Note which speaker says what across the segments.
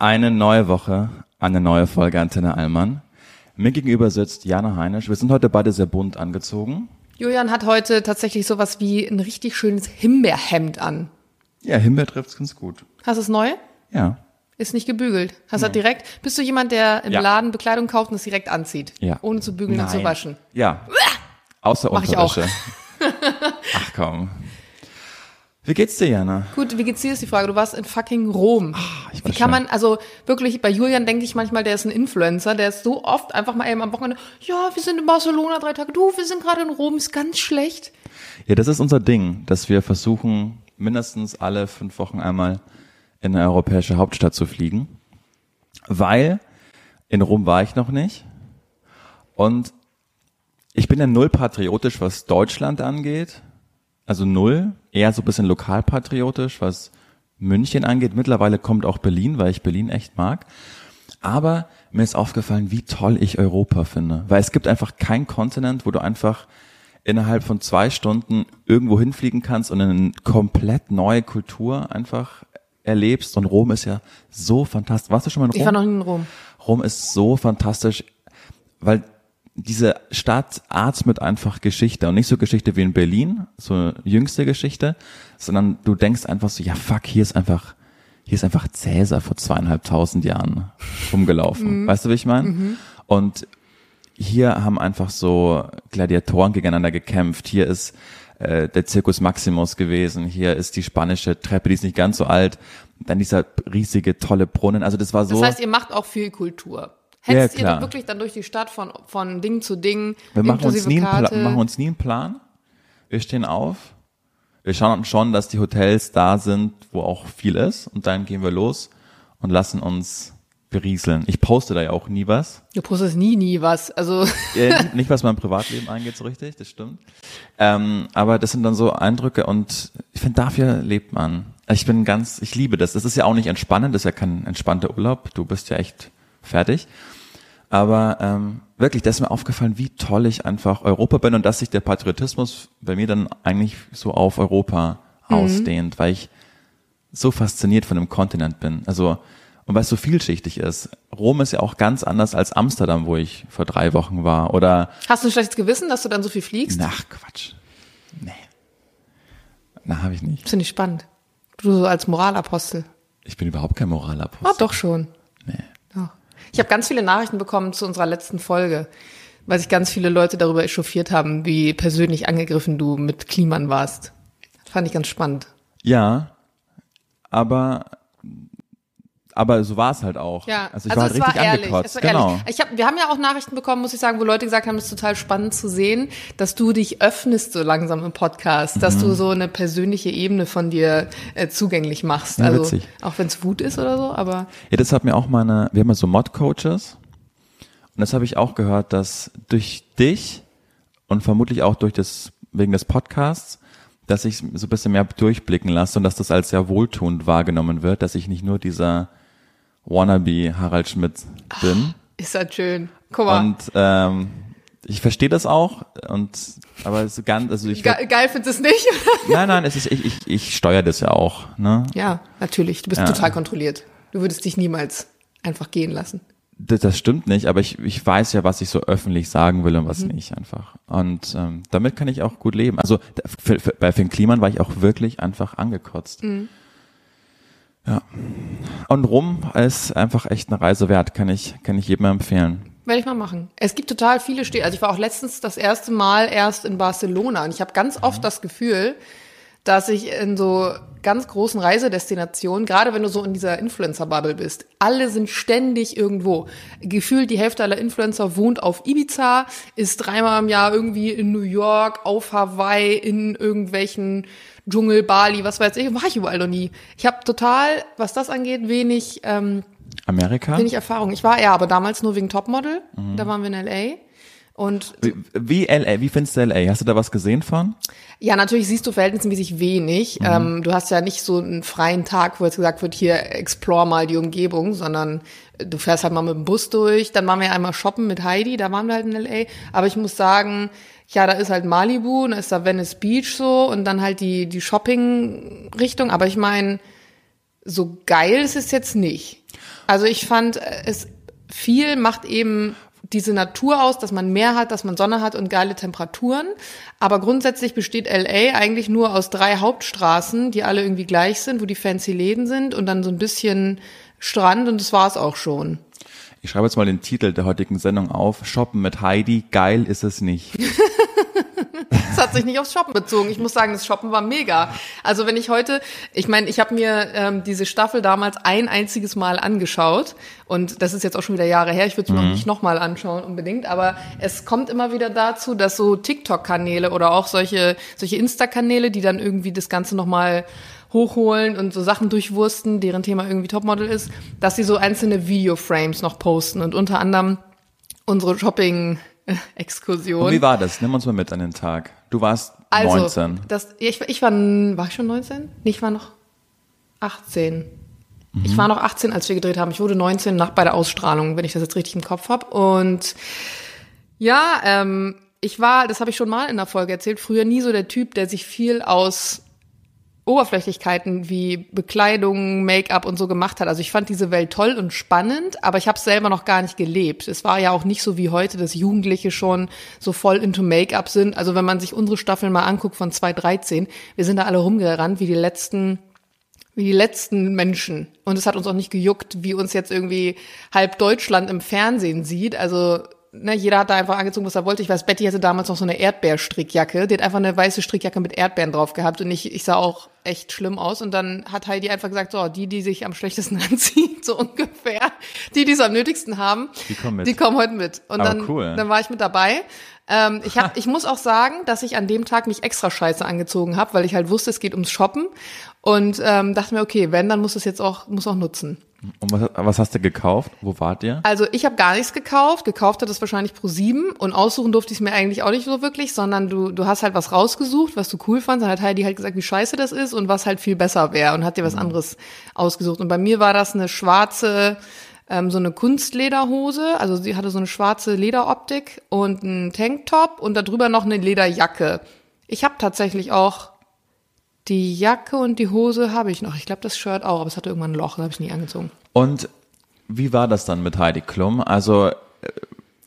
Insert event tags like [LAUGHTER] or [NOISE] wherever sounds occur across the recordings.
Speaker 1: Eine neue Woche, eine neue Folge Antenne Allmann. Mir gegenüber sitzt Jana Heinisch. Wir sind heute beide sehr bunt angezogen.
Speaker 2: Julian hat heute tatsächlich sowas wie ein richtig schönes Himbeerhemd an.
Speaker 1: Ja, Himbeer trifft's ganz gut.
Speaker 2: Hast du es neu?
Speaker 1: Ja.
Speaker 2: Ist nicht gebügelt. Hast du das direkt? Bist du jemand, der im
Speaker 1: Ja.
Speaker 2: Laden Bekleidung kauft und es direkt anzieht?
Speaker 1: Ja.
Speaker 2: Ohne zu bügeln und zu
Speaker 1: Nein.
Speaker 2: waschen.
Speaker 1: Ja. Außer
Speaker 2: Mach ich auch.
Speaker 1: Unterwäsche. [LAUGHS] Ach komm. Wie geht's dir, Jana?
Speaker 2: Gut, wie geht's dir ist die Frage. Du warst in fucking Rom.
Speaker 1: Ah, ich
Speaker 2: wie kann
Speaker 1: schon.
Speaker 2: man, also wirklich, bei Julian denke ich manchmal, der ist ein Influencer, der ist so oft einfach mal eben am Wochenende, ja, wir sind in Barcelona drei Tage, du, wir sind gerade in Rom, ist ganz schlecht.
Speaker 1: Ja, das ist unser Ding, dass wir versuchen, mindestens alle fünf Wochen einmal in eine europäische Hauptstadt zu fliegen. Weil in Rom war ich noch nicht. Und ich bin ja null patriotisch, was Deutschland angeht. Also null. Eher so ein bisschen lokalpatriotisch, was München angeht. Mittlerweile kommt auch Berlin, weil ich Berlin echt mag. Aber mir ist aufgefallen, wie toll ich Europa finde. Weil es gibt einfach keinen Kontinent, wo du einfach innerhalb von zwei Stunden irgendwo hinfliegen kannst und eine komplett neue Kultur einfach erlebst. Und Rom ist ja so fantastisch. Warst du schon mal in Rom?
Speaker 2: Ich war noch in Rom.
Speaker 1: Rom ist so fantastisch, weil diese Stadt atmet einfach Geschichte und nicht so Geschichte wie in Berlin, so jüngste Geschichte, sondern du denkst einfach so, ja fuck, hier ist einfach, hier ist einfach Cäsar vor zweieinhalbtausend Jahren rumgelaufen. Weißt du, wie ich meine? Und hier haben einfach so Gladiatoren gegeneinander gekämpft. Hier ist äh, der Circus Maximus gewesen. Hier ist die spanische Treppe, die ist nicht ganz so alt. Dann dieser riesige, tolle Brunnen. Also das war so.
Speaker 2: Das heißt, ihr macht auch viel Kultur.
Speaker 1: Ja,
Speaker 2: Hetzt ihr
Speaker 1: klar.
Speaker 2: dann wirklich dann durch die Stadt von, von Ding zu Ding,
Speaker 1: Wir machen uns, nie einen Pla machen uns nie einen Plan. Wir stehen auf. Wir schauen schon, dass die Hotels da sind, wo auch viel ist. Und dann gehen wir los und lassen uns berieseln. Ich poste da ja auch nie was.
Speaker 2: Du postest nie, nie was. Also, [LAUGHS]
Speaker 1: Äh, nicht, was mein Privatleben angeht, so richtig, das stimmt. Ähm, aber das sind dann so Eindrücke und ich finde, dafür lebt man. Ich bin ganz, ich liebe das. Das ist ja auch nicht entspannend, das ist ja kein entspannter Urlaub. Du bist ja echt fertig. Aber ähm, wirklich, das ist mir aufgefallen, wie toll ich einfach Europa bin und dass sich der Patriotismus bei mir dann eigentlich so auf Europa ausdehnt, weil ich so fasziniert von dem Kontinent bin. Also, und weil es so vielschichtig ist. Rom ist ja auch ganz anders als Amsterdam, wo ich vor drei Wochen war. Oder,
Speaker 2: hast du ein schlechtes Gewissen, dass du dann so viel fliegst?
Speaker 1: ach Quatsch. Nee. Na, habe ich nicht.
Speaker 2: Finde ich spannend. Du so als Moralapostel.
Speaker 1: Ich bin überhaupt kein Moralapostel.
Speaker 2: Ah, doch schon. Ich habe ganz viele Nachrichten bekommen zu unserer letzten Folge, weil sich ganz viele Leute darüber echauffiert haben, wie persönlich angegriffen du mit Kliman warst. Fand ich ganz spannend.
Speaker 1: Ja, aber, aber so war es halt auch.
Speaker 2: Ja,
Speaker 1: also ich war halt richtig
Speaker 2: war ehrlich.
Speaker 1: angekotzt.
Speaker 2: Es war
Speaker 1: genau.
Speaker 2: ehrlich. Ich hab, wir haben ja auch Nachrichten bekommen, muss ich sagen, wo Leute gesagt haben, es ist total spannend zu sehen, dass du dich öffnest so langsam im Podcast, dass
Speaker 1: Mhm.
Speaker 2: du so eine persönliche Ebene von dir äh, zugänglich machst.
Speaker 1: Ja,
Speaker 2: also
Speaker 1: witzig.
Speaker 2: auch wenn es Wut ist oder so, aber
Speaker 1: Ja, das hat mir auch meine, wir haben ja so Mod-Coaches und das habe ich auch gehört, dass durch dich und vermutlich auch durch das, wegen des Podcasts, dass ich so ein bisschen mehr durchblicken lasse und dass das als sehr wohltuend wahrgenommen wird, dass ich nicht nur dieser wannabe Harald Schmidt bin.
Speaker 2: ist das schön. Guck mal.
Speaker 1: Und ähm, ich verstehe das auch und aber so ganz, also ich
Speaker 2: Ge geil findest es nicht?
Speaker 1: nein, nein, es ist ich, ich, ich steuere das ja auch, ne?
Speaker 2: ja, natürlich. Du bist
Speaker 1: Ja.
Speaker 2: total kontrolliert. Du würdest dich niemals einfach gehen lassen.
Speaker 1: Das, das stimmt nicht, aber ich, ich weiß ja, was ich so öffentlich sagen will und was
Speaker 2: Mhm.
Speaker 1: nicht einfach. Und ähm, damit kann ich auch gut leben. Also für, für, bei Finn Kliman war ich auch wirklich einfach angekotzt.
Speaker 2: Mhm.
Speaker 1: Ja. Und Rom ist einfach echt eine Reise wert, kann ich, kann ich jedem empfehlen.
Speaker 2: Werde ich mal machen. Es gibt total viele Städte. Also ich war auch letztens das erste Mal erst in Barcelona und ich habe ganz oft das Gefühl, dass ich in so ganz großen Reisedestinationen, gerade wenn du so in dieser Influencer-Bubble bist, alle sind ständig irgendwo. Gefühlt die Hälfte aller Influencer wohnt auf Ibiza, ist dreimal im Jahr irgendwie in New York, auf Hawaii, in irgendwelchen Dschungel, Bali, was weiß ich, war ich überall noch nie. Ich habe total, was das angeht, wenig ähm,
Speaker 1: Amerika?
Speaker 2: Wenig Erfahrung. Ich war ja, aber damals nur wegen Topmodel. Da waren wir in LA. Und
Speaker 1: Wie, wie LA, wie findest du LA? Hast du da was gesehen von?
Speaker 2: ja, natürlich siehst du verhältnismäßig wenig. Ähm, du hast ja nicht so einen freien Tag, wo jetzt gesagt wird, hier explore mal die Umgebung, sondern du fährst halt mal mit dem Bus durch. Dann waren wir einmal shoppen mit Heidi, da waren wir halt in LA. Aber ich muss sagen, ja, da ist halt Malibu, und da ist da Venice Beach so und dann halt die, die Shopping-Richtung. Aber ich meine, so geil ist es jetzt nicht. Also ich fand äh, es viel macht eben diese Natur aus, dass man Meer hat, dass man Sonne hat und geile Temperaturen. Aber grundsätzlich besteht LA eigentlich nur aus drei Hauptstraßen, die alle irgendwie gleich sind, wo die fancy Läden sind und dann so ein bisschen Strand und das war's auch schon.
Speaker 1: Ich schreibe jetzt mal den Titel der heutigen Sendung auf. Shoppen mit Heidi, geil ist es nicht. [LAUGHS]
Speaker 2: Das hat sich nicht aufs Shoppen bezogen. Ich muss sagen, das Shoppen war mega. Also wenn ich heute, ich meine, ich habe mir ähm, diese Staffel damals ein einziges Mal angeschaut und das ist jetzt auch schon wieder Jahre her. Ich würde es mir mhm. noch nicht nochmal anschauen unbedingt, aber es kommt immer wieder dazu, dass so TikTok-Kanäle oder auch solche solche Insta-Kanäle, die dann irgendwie das Ganze nochmal hochholen und so Sachen durchwursten, deren Thema irgendwie Topmodel ist, dass sie so einzelne Videoframes noch posten und unter anderem unsere Shopping [LAUGHS] Exkursion. Und
Speaker 1: wie war das? Nimm uns mal mit an den Tag. Du warst also, 19.
Speaker 2: Das, ich, ich war, war ich schon 19? Nee, ich war noch 18. Mhm. Ich war noch 18, als wir gedreht haben. Ich wurde 19 nach bei der Ausstrahlung, wenn ich das jetzt richtig im Kopf habe. Und ja, ähm, ich war, das habe ich schon mal in der Folge erzählt, früher nie so der Typ, der sich viel aus Oberflächlichkeiten wie Bekleidung, Make-up und so gemacht hat. Also ich fand diese Welt toll und spannend, aber ich habe es selber noch gar nicht gelebt. Es war ja auch nicht so wie heute, dass Jugendliche schon so voll into Make-up sind. Also wenn man sich unsere Staffeln mal anguckt von 2013, wir sind da alle rumgerannt wie die letzten wie die letzten Menschen. Und es hat uns auch nicht gejuckt, wie uns jetzt irgendwie halb Deutschland im Fernsehen sieht. Also ne, jeder hat da einfach angezogen, was er wollte. Ich weiß, Betty hatte damals noch so eine Erdbeerstrickjacke. Die hat einfach eine weiße Strickjacke mit Erdbeeren drauf gehabt und ich, ich sah auch echt schlimm aus. Und dann hat Heidi einfach gesagt, so, die, die sich am schlechtesten [LAUGHS] anziehen, so ungefähr, die, die es am nötigsten haben, die kommen, mit. Die kommen heute mit. Und Aber dann, cool. dann war ich mit dabei. Ähm, ich, hab, [LAUGHS] ich muss auch sagen, dass ich an dem Tag mich extra scheiße angezogen habe, weil ich halt wusste, es geht ums Shoppen. Und ähm, dachte mir, okay, wenn, dann muss es jetzt auch, muss auch nutzen.
Speaker 1: Und was, was hast du gekauft? Wo wart ihr?
Speaker 2: Also ich habe gar nichts gekauft. Gekauft hat es wahrscheinlich pro sieben und aussuchen durfte ich es mir eigentlich auch nicht so wirklich, sondern du, du hast halt was rausgesucht, was du cool fandst. Dann hat Heidi halt gesagt, wie scheiße das ist und was halt viel besser wäre und hat dir was mhm. anderes ausgesucht. Und bei mir war das eine schwarze, ähm, so eine Kunstlederhose. Also sie hatte so eine schwarze Lederoptik und einen Tanktop und darüber noch eine Lederjacke. Ich habe tatsächlich auch die Jacke und die Hose habe ich noch. Ich glaube, das Shirt auch, aber es hatte irgendwann ein Loch, das habe ich nie angezogen.
Speaker 1: Und wie war das dann mit Heidi Klum? Also äh,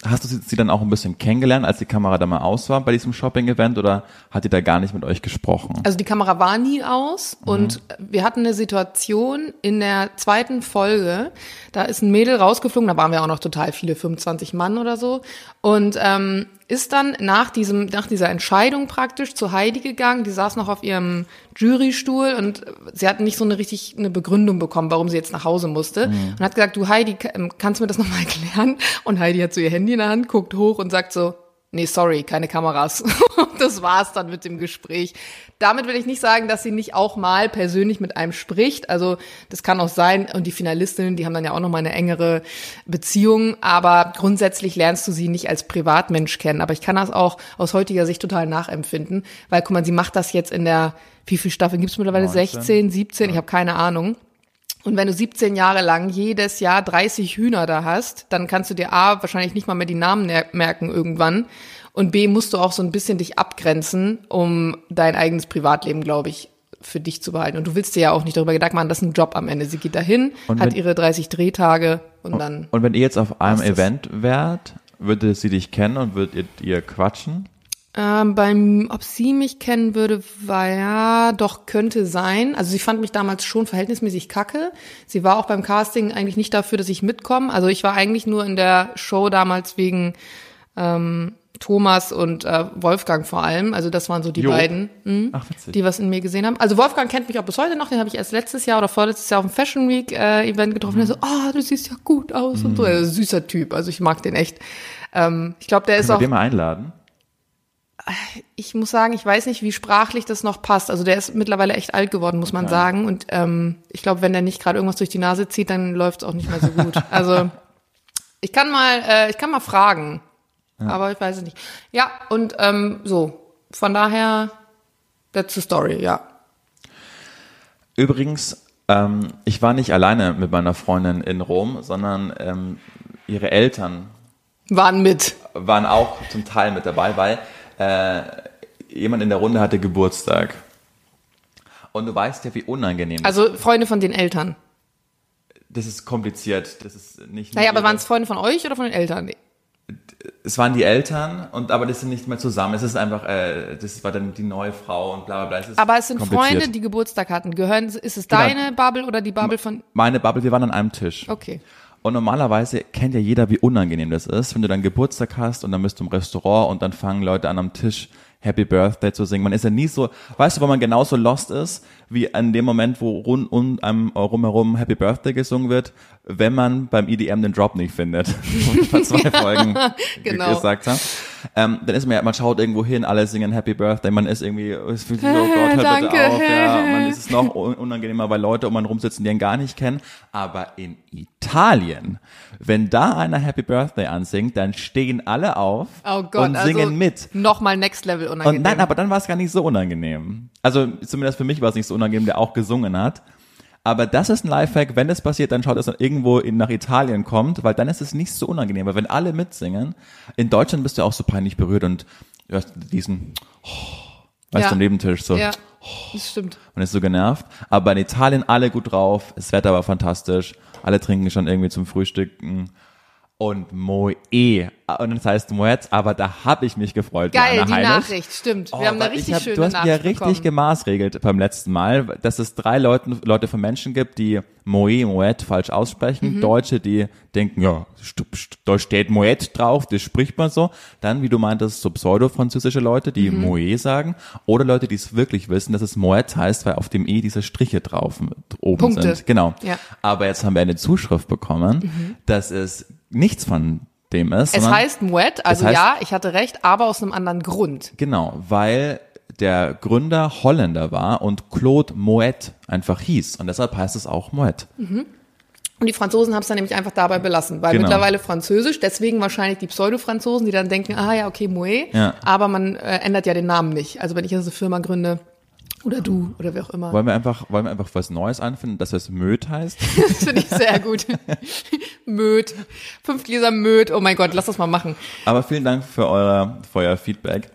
Speaker 1: hast du sie dann auch ein bisschen kennengelernt, als die Kamera da mal aus war bei diesem Shopping-Event oder hat die da gar nicht mit euch gesprochen?
Speaker 2: Also die Kamera war nie aus mhm. und wir hatten eine Situation in der zweiten Folge, da ist ein Mädel rausgeflogen, da waren wir auch noch total viele, 25 Mann oder so und ähm, ist dann nach diesem, nach dieser Entscheidung praktisch zu Heidi gegangen. Die saß noch auf ihrem Jurystuhl und sie hat nicht so eine richtig eine Begründung bekommen, warum sie jetzt nach Hause musste. Mhm. Und hat gesagt, du Heidi, kannst du mir das nochmal erklären? Und Heidi hat so ihr Handy in der Hand, guckt hoch und sagt so, nee, sorry, keine Kameras. [LAUGHS] das war's dann mit dem Gespräch. Damit will ich nicht sagen, dass sie nicht auch mal persönlich mit einem spricht. Also das kann auch sein. Und die Finalistinnen, die haben dann ja auch noch mal eine engere Beziehung. Aber grundsätzlich lernst du sie nicht als Privatmensch kennen. Aber ich kann das auch aus heutiger Sicht total nachempfinden. Weil, guck mal, sie macht das jetzt in der, wie viel Staffeln gibt's mittlerweile? 19. 16, 17? Ja. Ich habe keine Ahnung. Und wenn du 17 Jahre lang jedes Jahr 30 Hühner da hast, dann kannst du dir A, wahrscheinlich nicht mal mehr die Namen merken irgendwann. Und B, musst du auch so ein bisschen dich abgrenzen, um dein eigenes Privatleben, glaube ich, für dich zu behalten. Und du willst dir ja auch nicht darüber Gedanken machen, das ist ein Job am Ende. Sie geht dahin, und hat ihre 30 Drehtage und dann.
Speaker 1: Und wenn ihr jetzt auf einem Event wärt, würde sie dich kennen und würdet ihr, ihr quatschen?
Speaker 2: Ähm, beim, ob sie mich kennen würde, war ja, doch könnte sein. Also sie fand mich damals schon verhältnismäßig kacke. Sie war auch beim Casting eigentlich nicht dafür, dass ich mitkomme. Also ich war eigentlich nur in der Show damals wegen ähm, Thomas und äh, Wolfgang vor allem. Also das waren so die jo. beiden, mh, Ach, die was in mir gesehen haben. Also Wolfgang kennt mich auch bis heute noch. Den habe ich erst letztes Jahr oder vorletztes Jahr auf dem Fashion Week äh, Event getroffen. Mhm. Der so, ah, oh, du siehst ja gut aus mhm. und so. Also, süßer Typ. Also ich mag den echt. Ähm, ich glaube, der Können ist auch.
Speaker 1: Wir den mal einladen?
Speaker 2: Ich muss sagen, ich weiß nicht, wie sprachlich das noch passt. Also der ist mittlerweile echt alt geworden, muss man sagen. Und ähm, ich glaube, wenn der nicht gerade irgendwas durch die Nase zieht, dann läuft es auch nicht mehr so gut. [LAUGHS] Also ich kann mal, äh, ich kann mal fragen, ja. aber ich weiß es nicht. Ja, und ähm, so, von daher, that's the story, ja.
Speaker 1: Übrigens, ähm, ich war nicht alleine mit meiner Freundin in Rom, sondern ähm, ihre Eltern
Speaker 2: waren mit.
Speaker 1: Waren auch zum Teil mit dabei, weil äh, jemand in der Runde hatte Geburtstag. Und du weißt ja, wie unangenehm
Speaker 2: Also Freunde von den Eltern.
Speaker 1: Das ist kompliziert. Das ist nicht.
Speaker 2: Naja, aber waren es Freunde von euch oder von den Eltern?
Speaker 1: Es waren die Eltern und aber das sind nicht mehr zusammen. Es ist einfach, äh, das war dann die neue Frau und bla bla bla. Es
Speaker 2: Aber es sind. Freunde, die Geburtstag hatten. Gehören, ist es
Speaker 1: Genau.
Speaker 2: deine Bubble oder die Bubble von.
Speaker 1: Meine Bubble, wir waren an einem Tisch.
Speaker 2: Okay.
Speaker 1: Und normalerweise kennt ja jeder, wie unangenehm das ist, wenn du dann Geburtstag hast und dann bist du im Restaurant und dann fangen Leute an am Tisch Happy Birthday zu singen. Man ist ja nie so, weißt du, wo man genauso lost ist, wie an dem Moment, wo rund um einem rumherum Happy Birthday gesungen wird, wenn man beim EDM den Drop nicht findet. [LAUGHS] Vor zwei [LAUGHS] Folgen
Speaker 2: Genau.
Speaker 1: gesagt haben. Ähm, dann ist man ja, man schaut irgendwo hin, alle singen Happy Birthday, man ist irgendwie, es fühlt sich so, oh Gott, hört
Speaker 2: Danke.
Speaker 1: bitte auf, ja, man ist es noch [LAUGHS] un- unangenehmer, weil Leute um einen rumsitzen, die ihn gar nicht kennen. Aber in Italien, wenn da einer Happy Birthday ansingt, dann stehen alle auf
Speaker 2: Oh Gott,
Speaker 1: und
Speaker 2: also
Speaker 1: singen mit.
Speaker 2: Nochmal Next Level unangenehm.
Speaker 1: Und nein, aber dann war es gar nicht so unangenehm. Also zumindest für mich war es nicht so unangenehm, der auch gesungen hat. Aber das ist ein Lifehack, wenn es passiert, dann schaut, dass er irgendwo in, nach Italien kommt, weil dann ist es nicht so unangenehm. Weil wenn alle mitsingen, in Deutschland bist du auch so peinlich berührt und du hast diesen, oh, weißt
Speaker 2: Ja.
Speaker 1: du, am Nebentisch so.
Speaker 2: Ja, das stimmt.
Speaker 1: Man ist so genervt. Aber in Italien alle gut drauf, das Wetter war fantastisch, alle trinken schon irgendwie zum Frühstücken. Und Moe, und das heißt Moet, aber da habe ich mich gefreut.
Speaker 2: Geil,
Speaker 1: Jana
Speaker 2: die
Speaker 1: Heinrich.
Speaker 2: Nachricht, stimmt. Wir
Speaker 1: Oh,
Speaker 2: haben eine
Speaker 1: weil ich
Speaker 2: richtig
Speaker 1: hab-
Speaker 2: schöne
Speaker 1: Du hast mir ja
Speaker 2: Nachricht
Speaker 1: richtig
Speaker 2: bekommen.
Speaker 1: gemaßregelt beim letzten Mal, dass es drei Leuten, Leute von Menschen gibt, die Moe, Moet falsch
Speaker 2: Mhm.
Speaker 1: aussprechen. Deutsche, die denken, ja, da steht Moet drauf, das spricht man so. Dann, wie du meintest, so pseudo-französische Leute, die
Speaker 2: Mhm.
Speaker 1: Moe sagen. Oder Leute, die es wirklich wissen, dass es Moet heißt, weil auf dem E diese Striche drauf oben
Speaker 2: Punkte.
Speaker 1: sind. Genau.
Speaker 2: Ja. Mhm.
Speaker 1: Aber jetzt haben wir eine Zuschrift bekommen, dass es nichts von dem ist.
Speaker 2: Es heißt Moet, also
Speaker 1: heißt-
Speaker 2: ja, ich hatte recht, aber aus einem anderen Grund.
Speaker 1: Genau, weil der Gründer Holländer war und Claude Moet einfach hieß. Und deshalb heißt es auch Moet.
Speaker 2: Und die Franzosen haben es dann nämlich einfach dabei belassen, weil
Speaker 1: Genau.
Speaker 2: mittlerweile Französisch, deswegen wahrscheinlich die Pseudo-Franzosen, die dann denken, ah ja, okay, Moet,
Speaker 1: Ja.
Speaker 2: aber man äh, ändert ja den Namen nicht. Also wenn ich jetzt eine Firma gründe, oder du, oder wer auch immer.
Speaker 1: Wollen wir einfach, wollen wir einfach was Neues anfinden, dass es Möd heißt? [LAUGHS]
Speaker 2: Das finde ich sehr gut. [LAUGHS] Möd. Fünf Gläser Möd. Oh mein Gott, lass das mal machen.
Speaker 1: Aber vielen Dank für euer, für euer Feedback.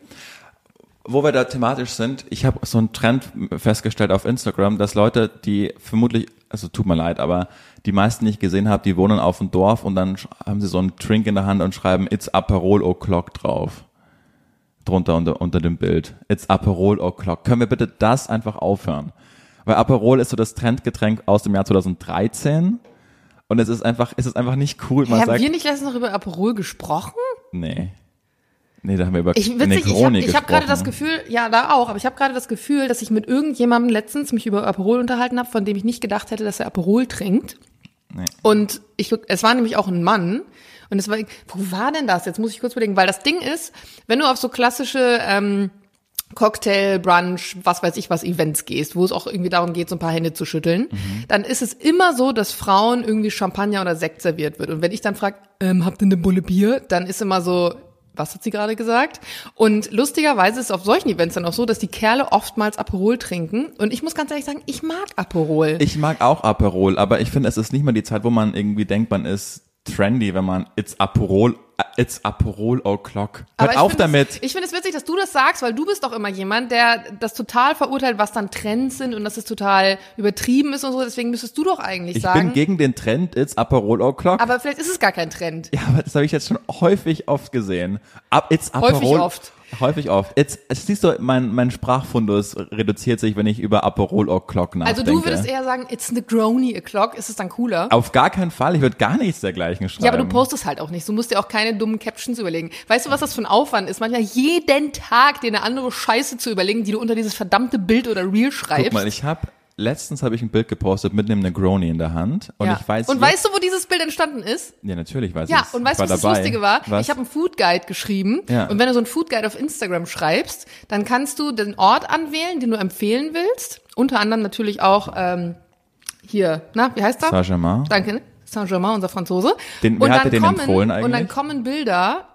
Speaker 1: Wo wir da thematisch sind, ich habe so einen Trend festgestellt auf Instagram, dass Leute, die vermutlich, also tut mir leid, aber die meisten nicht gesehen haben, die wohnen auf dem Dorf und dann haben sie so einen Drink in der Hand und schreiben It's Aperol O'Clock drauf. Drunter unter, unter dem Bild. It's Aperol O'Clock. Können wir bitte das einfach aufhören? Weil Aperol ist so das Trendgetränk aus dem Jahr 2013 und es ist einfach, es ist einfach nicht cool. Man
Speaker 2: Hey, haben
Speaker 1: sagt,
Speaker 2: wir nicht letztens noch über Aperol gesprochen?
Speaker 1: Nee. Nee, da haben wir über
Speaker 2: Ich, witzig, ich habe
Speaker 1: Negroni
Speaker 2: ich hab gerade das. Gefühl, ja, da auch, aber ich habe gerade das Gefühl, dass ich mit irgendjemandem letztens mich über Aperol unterhalten habe, von dem ich nicht gedacht hätte, dass er Aperol trinkt.
Speaker 1: Nee.
Speaker 2: Und ich, es war nämlich auch ein Mann. Und es war, wo war denn das? Jetzt muss ich kurz überlegen, weil das Ding ist, wenn du auf so klassische ähm, Cocktail, Brunch, was weiß ich was, Events gehst, wo es auch irgendwie darum geht, so ein paar Hände zu schütteln, dann ist es immer so, dass Frauen irgendwie Champagner oder Sekt serviert wird. Und wenn ich dann frage, ähm, habt ihr eine Bulle Bier, dann ist immer so, was hat sie gerade gesagt? Und lustigerweise ist es auf solchen Events dann auch so, dass die Kerle oftmals Aperol trinken. Und ich muss ganz ehrlich sagen, ich mag Aperol.
Speaker 1: Ich mag auch Aperol, aber ich finde, es ist nicht mal die Zeit, wo man irgendwie denkt, man ist trendy, wenn man It's Aperol, It's Aperol O'Clock. Hört
Speaker 2: ich
Speaker 1: auf
Speaker 2: find
Speaker 1: damit.
Speaker 2: Es, ich finde es witzig, dass du das sagst, weil du bist doch immer jemand, der das total verurteilt, was dann Trends sind und dass es total übertrieben ist und so. Deswegen müsstest du doch eigentlich
Speaker 1: ich
Speaker 2: sagen.
Speaker 1: bin gegen den Trend It's Aperol O'Clock.
Speaker 2: aber vielleicht ist es gar kein Trend.
Speaker 1: ja, aber das habe ich jetzt schon häufig oft gesehen. Ab, it's Aperol,
Speaker 2: Häufig oft.
Speaker 1: Häufig oft. Jetzt, siehst du, mein, mein Sprachfundus reduziert sich, wenn ich über Aperol O'Clock nachdenke.
Speaker 2: Also du würdest eher sagen, it's Negroni o'clock. Ist es dann cooler?
Speaker 1: Auf gar keinen Fall. Ich würde gar nichts dergleichen schreiben.
Speaker 2: Ja, aber du postest halt auch nicht. Du musst dir auch keine dummen Captions überlegen. Weißt du, was das für ein Aufwand ist? Manchmal jeden Tag dir eine andere Scheiße zu überlegen, die du unter dieses verdammte Bild oder Reel schreibst.
Speaker 1: Guck mal, ich habe letztens habe ich ein Bild gepostet mit einem Negroni in der Hand und
Speaker 2: ja.
Speaker 1: ich weiß
Speaker 2: und weißt du, wo dieses Bild entstanden ist?
Speaker 1: ja natürlich weiß
Speaker 2: Ja,
Speaker 1: ich's.
Speaker 2: und weißt
Speaker 1: Ich
Speaker 2: du, was das
Speaker 1: dabei.
Speaker 2: Lustige war?
Speaker 1: Was?
Speaker 2: Ich habe einen Food Guide geschrieben
Speaker 1: Ja.
Speaker 2: und wenn du so einen Food Guide auf Instagram schreibst, dann kannst du den Ort anwählen, den du empfehlen willst. Unter anderem natürlich auch ähm, hier, na, wie heißt er?
Speaker 1: Saint-Germain.
Speaker 2: Danke, Saint-Germain, unser Franzose.
Speaker 1: Den- wer
Speaker 2: und
Speaker 1: hat
Speaker 2: dann
Speaker 1: den
Speaker 2: kommen,
Speaker 1: empfohlen
Speaker 2: Und dann
Speaker 1: eigentlich?
Speaker 2: kommen Bilder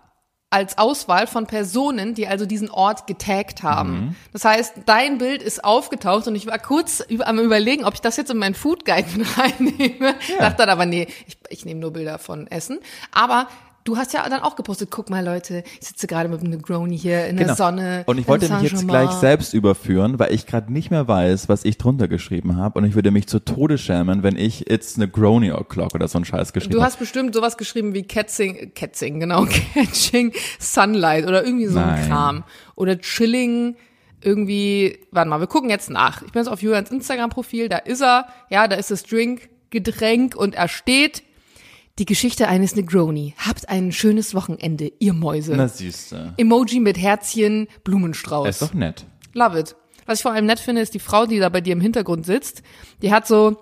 Speaker 2: als Auswahl von Personen, die also diesen Ort getaggt haben.
Speaker 1: Mhm.
Speaker 2: Das heißt, dein Bild ist aufgetaucht und ich war kurz am überlegen, ob ich das jetzt in meinen Food Guide [LAUGHS] reinnehme. Dachte dann aber, nee, ich, ich nehme nur Bilder von Essen. Aber Du hast ja dann auch gepostet, guck mal Leute, ich sitze gerade mit einem Negroni hier in der
Speaker 1: Genau.
Speaker 2: Sonne.
Speaker 1: Und ich wollte mich jetzt gleich selbst überführen, weil ich gerade nicht mehr weiß, was ich drunter geschrieben habe. Und ich würde mich zu Tode schämen, wenn ich It's Negroni O'Clock oder so einen Scheiß geschrieben
Speaker 2: Du
Speaker 1: habe.
Speaker 2: hast bestimmt sowas geschrieben wie Catching, Catching, genau, [LAUGHS] Catching Sunlight oder irgendwie so ein
Speaker 1: Nein.
Speaker 2: Kram. Oder Chilling, irgendwie, warte mal, wir gucken jetzt nach. Ich bin jetzt auf Julians Instagram-Profil, da ist er, ja, da ist das Drink, Getränk und er steht, die Geschichte eines Negroni. Habt ein schönes Wochenende, ihr Mäuse.
Speaker 1: Na süße.
Speaker 2: Emoji mit Herzchen, Blumenstrauß.
Speaker 1: Ist doch nett.
Speaker 2: Love it. Was ich vor allem nett finde, ist die Frau, die da bei dir im Hintergrund sitzt. Die hat so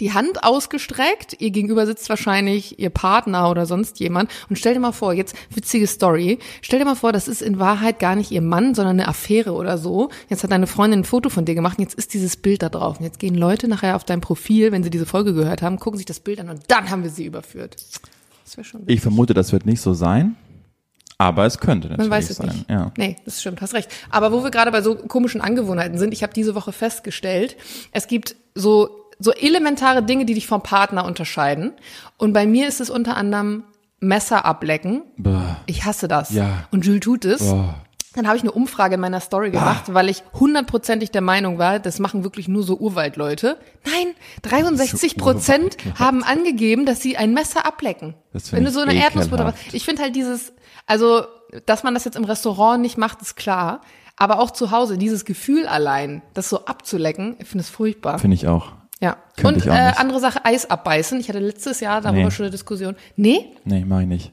Speaker 2: die Hand ausgestreckt. Ihr gegenüber sitzt wahrscheinlich ihr Partner oder sonst jemand. Und stell dir mal vor, jetzt witzige Story. Stell dir mal vor, das ist in Wahrheit gar nicht ihr Mann, sondern eine Affäre oder so. Jetzt hat deine Freundin ein Foto von dir gemacht und jetzt ist dieses Bild da drauf. Und jetzt gehen Leute nachher auf dein Profil, wenn sie diese Folge gehört haben, gucken sich das Bild an und dann haben wir sie überführt. Das wäre schon
Speaker 1: Ich vermute, das wird nicht so sein. Aber es könnte natürlich
Speaker 2: Man weiß es
Speaker 1: sein.
Speaker 2: nicht.
Speaker 1: Ja.
Speaker 2: Nee, das stimmt, hast recht. Aber wo wir gerade bei so komischen Angewohnheiten sind, ich habe diese Woche festgestellt, es gibt so so elementare Dinge, die dich vom Partner unterscheiden. Und bei mir ist es unter anderem Messer ablecken.
Speaker 1: Bäh.
Speaker 2: Ich hasse das.
Speaker 1: Ja.
Speaker 2: Und Jules tut es.
Speaker 1: Oh.
Speaker 2: Dann habe ich eine Umfrage in meiner Story gemacht, weil ich hundertprozentig der Meinung war, das machen wirklich nur so Urwaldleute. Nein, 63 Prozent haben angegeben, dass sie ein Messer ablecken. Wenn du so eine Erdnussbutter machst. Ich finde halt dieses, also, dass man das jetzt im Restaurant nicht macht, ist klar. Aber auch zu Hause, dieses Gefühl allein, das so abzulecken, ich finde es furchtbar.
Speaker 1: Finde ich auch.
Speaker 2: Ja.
Speaker 1: Könnte
Speaker 2: Und äh, andere Sache, Eis abbeißen. Ich hatte letztes Jahr darüber
Speaker 1: Nee.
Speaker 2: schon eine Diskussion. Nee?
Speaker 1: Nee, mach ich nicht.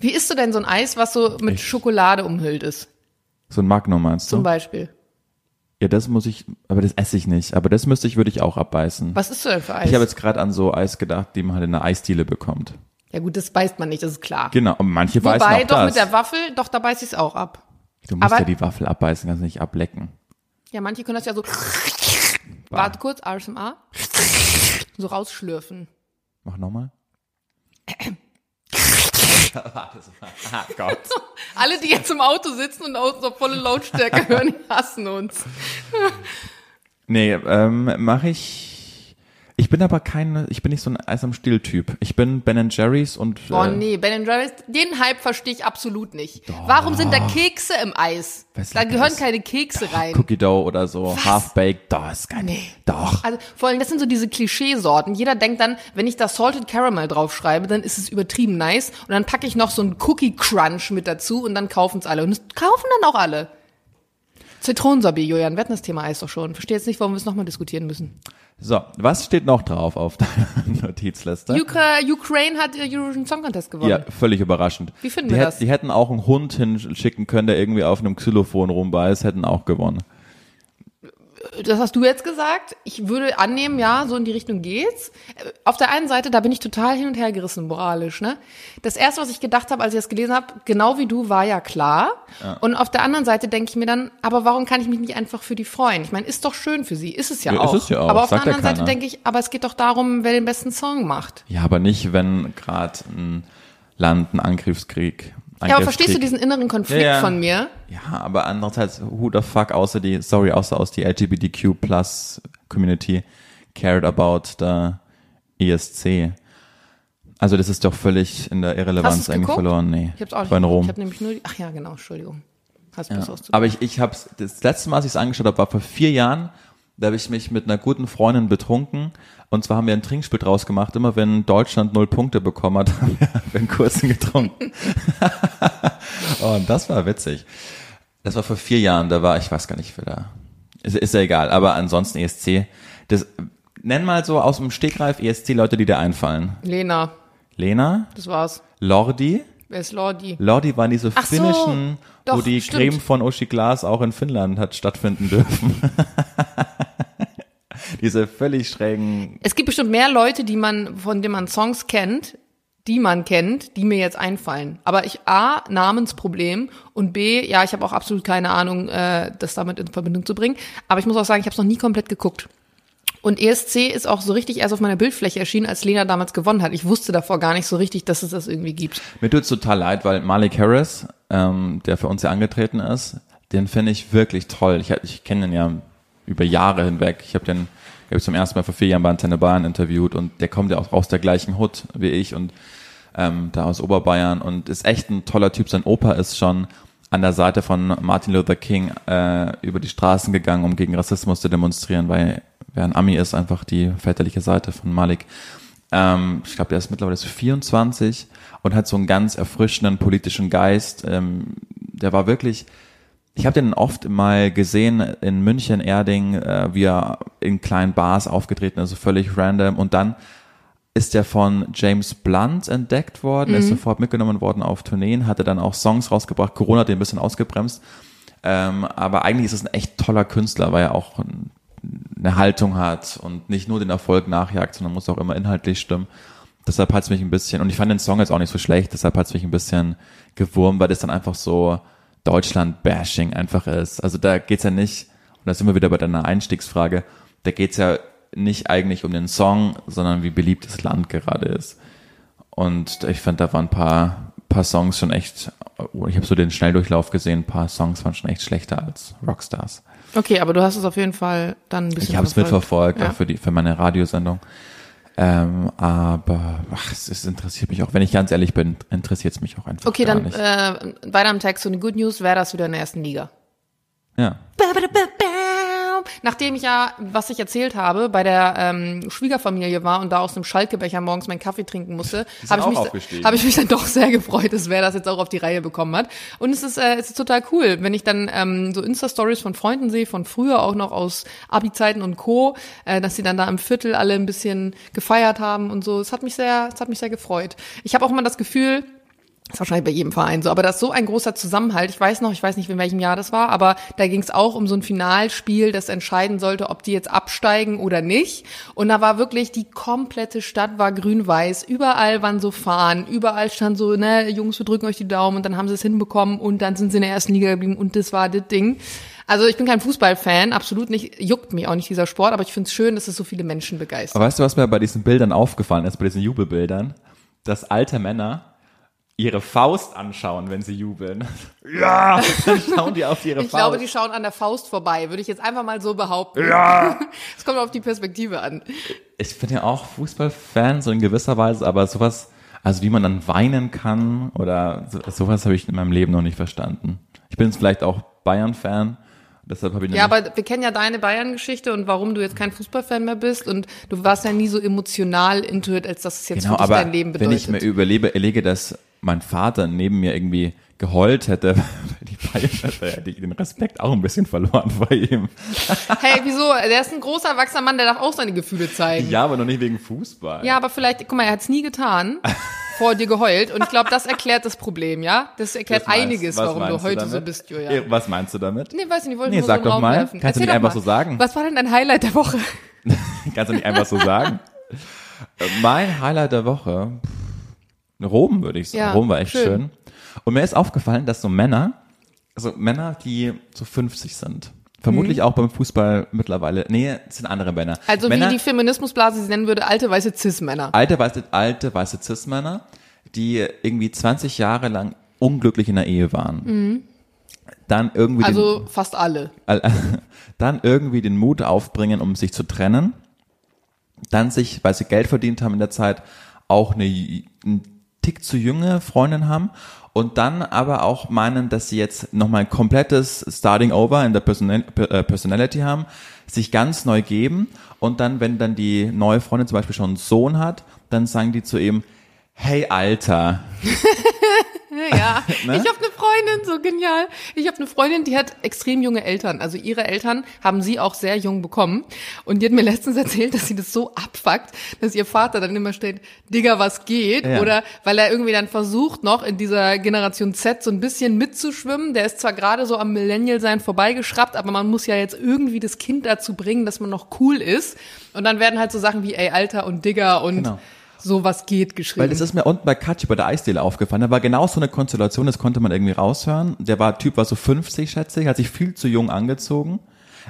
Speaker 2: Wie isst du denn so ein Eis, was so mit
Speaker 1: Ich-
Speaker 2: Schokolade umhüllt ist?
Speaker 1: So ein Magnum meinst du?
Speaker 2: Zum Beispiel.
Speaker 1: Ja, das muss ich, aber das esse ich nicht. Aber das müsste ich, würde ich auch abbeißen.
Speaker 2: Was isst du denn für Eis?
Speaker 1: Ich habe jetzt gerade an so Eis gedacht, die man halt in einer Eisdiele bekommt.
Speaker 2: ja gut, das beißt man nicht, das ist klar.
Speaker 1: Genau, und manche beißen
Speaker 2: Wobei,
Speaker 1: auch
Speaker 2: doch
Speaker 1: das.
Speaker 2: mit der Waffel, doch, da beiß ich es auch ab.
Speaker 1: du musst
Speaker 2: aber-
Speaker 1: ja die Waffel abbeißen, kannst nicht ablecken.
Speaker 2: Ja, manche können das ja so. Warte kurz, ASMR. So rausschlürfen.
Speaker 1: Mach nochmal. [LAUGHS] ah, Gott. [LAUGHS]
Speaker 2: Alle, die jetzt im Auto sitzen und außen auf volle Lautstärke hören, hassen uns.
Speaker 1: Nee, ähm, mache ich. Ich bin aber kein, ich bin nicht so ein Eis am Stiel-Typ. Ich bin Ben Jerry's und
Speaker 2: Oh
Speaker 1: äh,
Speaker 2: nee, Ben Jerry's, den Hype verstehe ich absolut nicht. Warum sind da Kekse im Eis?
Speaker 1: Was
Speaker 2: Da gehören
Speaker 1: das?
Speaker 2: keine Kekse rein.
Speaker 1: Cookie Dough oder so, Half-Baked, da ist kein,
Speaker 2: Nee.
Speaker 1: doch.
Speaker 2: Also vor allem, das sind so diese Klischeesorten. Jeder denkt dann, wenn ich da Salted Caramel draufschreibe, dann ist es übertrieben nice. Und dann packe ich noch so einen Cookie Crunch mit dazu und dann kaufen es alle. Und es kaufen dann auch alle. Zitronensorbet, Julian, wir hatten das Thema Eis doch schon. Verstehe jetzt nicht, warum wir es nochmal diskutieren müssen.
Speaker 1: So, was steht noch drauf auf deiner [LAUGHS] Notizliste?
Speaker 2: Ukra Ukraine hat den Eurovision Song Contest gewonnen.
Speaker 1: Ja, völlig überraschend.
Speaker 2: Wie finden
Speaker 1: die
Speaker 2: wir
Speaker 1: hätt-
Speaker 2: das?
Speaker 1: Die hätten auch einen Hund hinschicken können, der irgendwie auf einem Xylophon rumbeißt, hätten auch gewonnen.
Speaker 2: Das hast du jetzt gesagt. Ich würde annehmen, ja, so in die Richtung geht's. Auf der einen Seite, da bin ich total hin und her gerissen, moralisch. Ne? Das erste, was ich gedacht habe, als ich das gelesen habe, genau wie du, war ja klar. Und auf der anderen Seite denke ich mir dann, aber warum kann ich mich nicht einfach für die freuen? Ich meine, ist doch schön für sie, ist es ja,
Speaker 1: Ja, ist
Speaker 2: auch.
Speaker 1: es ja auch,
Speaker 2: Aber auf
Speaker 1: sagt
Speaker 2: der
Speaker 1: ja
Speaker 2: anderen Seite denke ich, aber es geht doch darum, wer den besten Song macht.
Speaker 1: Ja, aber nicht, wenn gerade ein Land einen Angriffskrieg.
Speaker 2: Ja, aber verstehst du diesen inneren Konflikt
Speaker 1: Ja, ja.
Speaker 2: von mir?
Speaker 1: Ja, aber andererseits, who the fuck, außer die, sorry, außer aus die LGBTQ plus Community cared about the ESC. Also das ist doch völlig in der Irrelevanz eigentlich
Speaker 2: geguckt?
Speaker 1: verloren. Nee,
Speaker 2: Ich hab's auch nicht.
Speaker 1: war in Rom.
Speaker 2: Ich habe nämlich nur die, ach ja, genau, Entschuldigung. Hast du
Speaker 1: Ja.
Speaker 2: auszupacken?
Speaker 1: Aber ich, ich hab's, das letzte Mal, als ich es angeschaut habe, war vor vier Jahren. Da habe ich mich mit einer guten Freundin betrunken. Und zwar haben wir ein Trinkspiel draus gemacht. Immer wenn Deutschland null Punkte bekommen hat, [LAUGHS] haben wir, einen kurzen getrunken. [LAUGHS] und das war witzig. Das war vor vier Jahren. Da war, ich weiß gar nicht, wer da. Ist, ist ja egal. Aber ansonsten ESC. Das, nenn mal so aus dem Stegreif ESC-Leute, die dir einfallen.
Speaker 2: Lena,
Speaker 1: Lena,
Speaker 2: das war's.
Speaker 1: Lordi.
Speaker 2: Wer ist Lordi?
Speaker 1: Lordi waren diese
Speaker 2: Ach so,
Speaker 1: finnischen, wo
Speaker 2: doch,
Speaker 1: die
Speaker 2: stimmt.
Speaker 1: Creme von Oshi Glas auch in Finnland hat stattfinden dürfen. [LAUGHS] diese völlig schrägen,
Speaker 2: Es gibt bestimmt mehr Leute, die man, von denen man Songs kennt, die man kennt, die mir jetzt einfallen. Aber ich A, Namensproblem und B, ja, ich habe auch absolut keine Ahnung, äh, das damit in Verbindung zu bringen. Aber ich muss auch sagen, ich habe es noch nie komplett geguckt. Und ESC ist auch so richtig erst auf meiner Bildfläche erschienen, als Lena damals gewonnen hat. Ich wusste davor gar nicht so richtig, dass es das irgendwie gibt.
Speaker 1: mir tut's total leid, weil Malik Harris, ähm, der für uns ja angetreten ist, den finde ich wirklich toll. Ich, ich kenne den ja über Jahre hinweg. Ich habe den hab ich zum ersten Mal vor vier Jahren bei Antenne Bayern interviewt und der kommt ja auch aus der gleichen Hut wie ich und ähm, da aus Oberbayern und ist echt ein toller Typ. Sein Opa ist schon an der Seite von Martin Luther King äh, über die Straßen gegangen, um gegen Rassismus zu demonstrieren, weil wer ein Ami ist, einfach die väterliche Seite von Malik. Ähm, ich glaube, der ist mittlerweile so 24 und hat so einen ganz erfrischenden politischen Geist. Ähm, der war wirklich, ich habe den oft mal gesehen in München, Erding, äh, wie er in kleinen Bars aufgetreten ist, also völlig random. Und dann ist er von James Blunt entdeckt worden, mhm. ist sofort mitgenommen worden auf Tourneen, hatte dann auch Songs rausgebracht. Corona hat den ein bisschen ausgebremst. Ähm, aber eigentlich ist es ein echt toller Künstler, weil er auch eine Haltung hat und nicht nur den Erfolg nachjagt, sondern muss auch immer inhaltlich stimmen. Deshalb hat es mich ein bisschen, und ich fand den Song jetzt auch nicht so schlecht, deshalb hat es mich ein bisschen gewurmt, weil das dann einfach so Deutschland-Bashing einfach ist. Also da geht's ja nicht, und da sind wir wieder bei deiner Einstiegsfrage, da geht's ja nicht eigentlich um den Song, sondern wie beliebt das Land gerade ist. Und ich fand, da waren ein paar, paar Songs schon echt, ich habe so den Schnelldurchlauf gesehen, ein paar Songs waren schon echt schlechter als Rockstars.
Speaker 2: Okay, aber du hast es auf jeden Fall dann ein bisschen
Speaker 1: Ich habe es mitverfolgt, ja. auch für, die, für meine Radiosendung. Ähm, aber ach, es, es, interessiert mich auch, wenn ich ganz ehrlich bin, interessiert es mich auch einfach.
Speaker 2: Okay, dann. Äh, weiter am Text. So eine Good News wäre das wieder in der ersten Liga.
Speaker 1: Ja.
Speaker 2: Nachdem ich ja, was ich erzählt habe, bei der ähm, Schwiegerfamilie war und da aus einem Schalkebecher morgens meinen Kaffee trinken musste, habe ich, mich, hab ich mich dann doch sehr gefreut, dass wer das jetzt auch auf die Reihe bekommen hat. Und es ist, äh, es ist total cool, wenn ich dann ähm, so Insta-Stories von Freunden sehe, von früher auch noch aus Abi-Zeiten und Co., äh, dass sie dann da im Viertel alle ein bisschen gefeiert haben und so. Es hat mich sehr, es hat mich sehr gefreut. Ich habe auch immer das Gefühl, ist wahrscheinlich bei jedem Verein so, aber das ist so ein großer Zusammenhalt. Ich weiß noch, ich weiß nicht, in welchem Jahr das war, aber da ging es auch um so ein Finalspiel, das entscheiden sollte, ob die jetzt absteigen oder nicht. Und da war wirklich die komplette Stadt war grün-weiß. Überall waren so Fahnen, überall stand so, ne, Jungs, wir drücken euch die Daumen und dann haben sie es hinbekommen und dann sind sie in der ersten Liga geblieben und das war das Ding. Also ich bin kein Fußballfan, absolut nicht, juckt mich auch nicht dieser Sport, aber ich finde es schön, dass es so viele Menschen begeistert.
Speaker 1: Aber weißt du, was mir bei diesen Bildern aufgefallen ist, bei diesen Jubelbildern? Dass alte Männer ihre Faust anschauen, wenn sie jubeln. [LAUGHS] Ja, dann schauen die auf ihre
Speaker 2: ich
Speaker 1: Faust.
Speaker 2: Ich glaube, die schauen an der Faust vorbei, würde ich jetzt einfach mal so behaupten.
Speaker 1: Ja. [LAUGHS]
Speaker 2: Es kommt auf die Perspektive an.
Speaker 1: Ich bin ja auch Fußballfan, so in gewisser Weise, aber sowas, also wie man dann weinen kann oder sowas habe ich in meinem Leben noch nicht verstanden. Ich bin jetzt vielleicht auch Bayern-Fan, Deshalb habe ich
Speaker 2: ja, aber wir kennen ja deine Bayern-Geschichte und warum du jetzt kein Fußballfan mehr bist und du warst ja nie so emotional into it, als dass es jetzt
Speaker 1: genau,
Speaker 2: für dich dein Leben bedeutet.
Speaker 1: Wenn ich mir überlebe, erlege, dass mein Vater neben mir irgendwie geheult hätte, [LAUGHS] weil die Bayern, hätte ich den Respekt auch ein bisschen verloren vor ihm.
Speaker 2: Hey, wieso? Der ist ein großer erwachsener Mann, der darf auch seine Gefühle zeigen.
Speaker 1: Ja, aber noch nicht wegen Fußball.
Speaker 2: Ja, aber vielleicht, guck mal, er hat es nie getan. vor dir geheult und ich glaube, das erklärt das Problem, ja? Das erklärt meinst, einiges, warum du heute du so bist, Julia.
Speaker 1: Was meinst du damit?
Speaker 2: Nee, weiß nicht, ich wollte
Speaker 1: nee,
Speaker 2: nur
Speaker 1: sag
Speaker 2: so
Speaker 1: doch mal.
Speaker 2: Werfen.
Speaker 1: Kannst Erzähl du nicht einfach mal. so sagen?
Speaker 2: Was war denn dein Highlight der Woche? [LAUGHS]
Speaker 1: Kannst du nicht einfach so sagen? [LAUGHS] mein Highlight der Woche, Rom würde ich sagen. Ja, Rom war echt schön. schön. Und mir ist aufgefallen, dass so Männer, also Männer, die so 50 sind, vermutlich mhm. auch beim Fußball mittlerweile, nee, sind andere Männer.
Speaker 2: Also
Speaker 1: Männer,
Speaker 2: wie die Feminismusblase sie nennen würde, alte weiße Cis-Männer.
Speaker 1: Alte weiße, alte weiße Cis-Männer, die irgendwie 20 Jahre lang unglücklich in der Ehe waren. Mhm. Dann irgendwie
Speaker 2: also
Speaker 1: den,
Speaker 2: fast alle. [LAUGHS]
Speaker 1: Dann irgendwie den Mut aufbringen, um sich zu trennen. Dann sich, weil sie Geld verdient haben in der Zeit, auch eine, Tick zu junge Freundin haben und dann aber auch meinen, dass sie jetzt nochmal ein komplettes Starting Over in der äh, Personality haben, sich ganz neu geben und dann, wenn dann die neue Freundin zum Beispiel schon einen Sohn hat, dann sagen die zu ihm, hey Alter. [LAUGHS]
Speaker 2: ja, [LAUGHS] ne? ich habe eine Freundin, so genial. Ich habe eine Freundin, die hat extrem junge Eltern. Also ihre Eltern haben sie auch sehr jung bekommen. Und die hat mir letztens erzählt, dass sie das so abfuckt, dass ihr Vater dann immer steht, Digga, was geht? Ja. Oder weil er irgendwie dann versucht, noch in dieser Generation Z so ein bisschen mitzuschwimmen. Der ist zwar gerade so am Millennial-Sein vorbeigeschraubt, aber man muss ja jetzt irgendwie das Kind dazu bringen, dass man noch cool ist. Und dann werden halt so Sachen wie, ey, Alter und Digger und genau so was geht geschrieben.
Speaker 1: Weil das ist mir unten bei Katsch bei der Eisdiele aufgefallen. Da war genau so eine Konstellation, das konnte man irgendwie raushören. Der war, Typ war so 50, schätze ich, hat sich viel zu jung angezogen.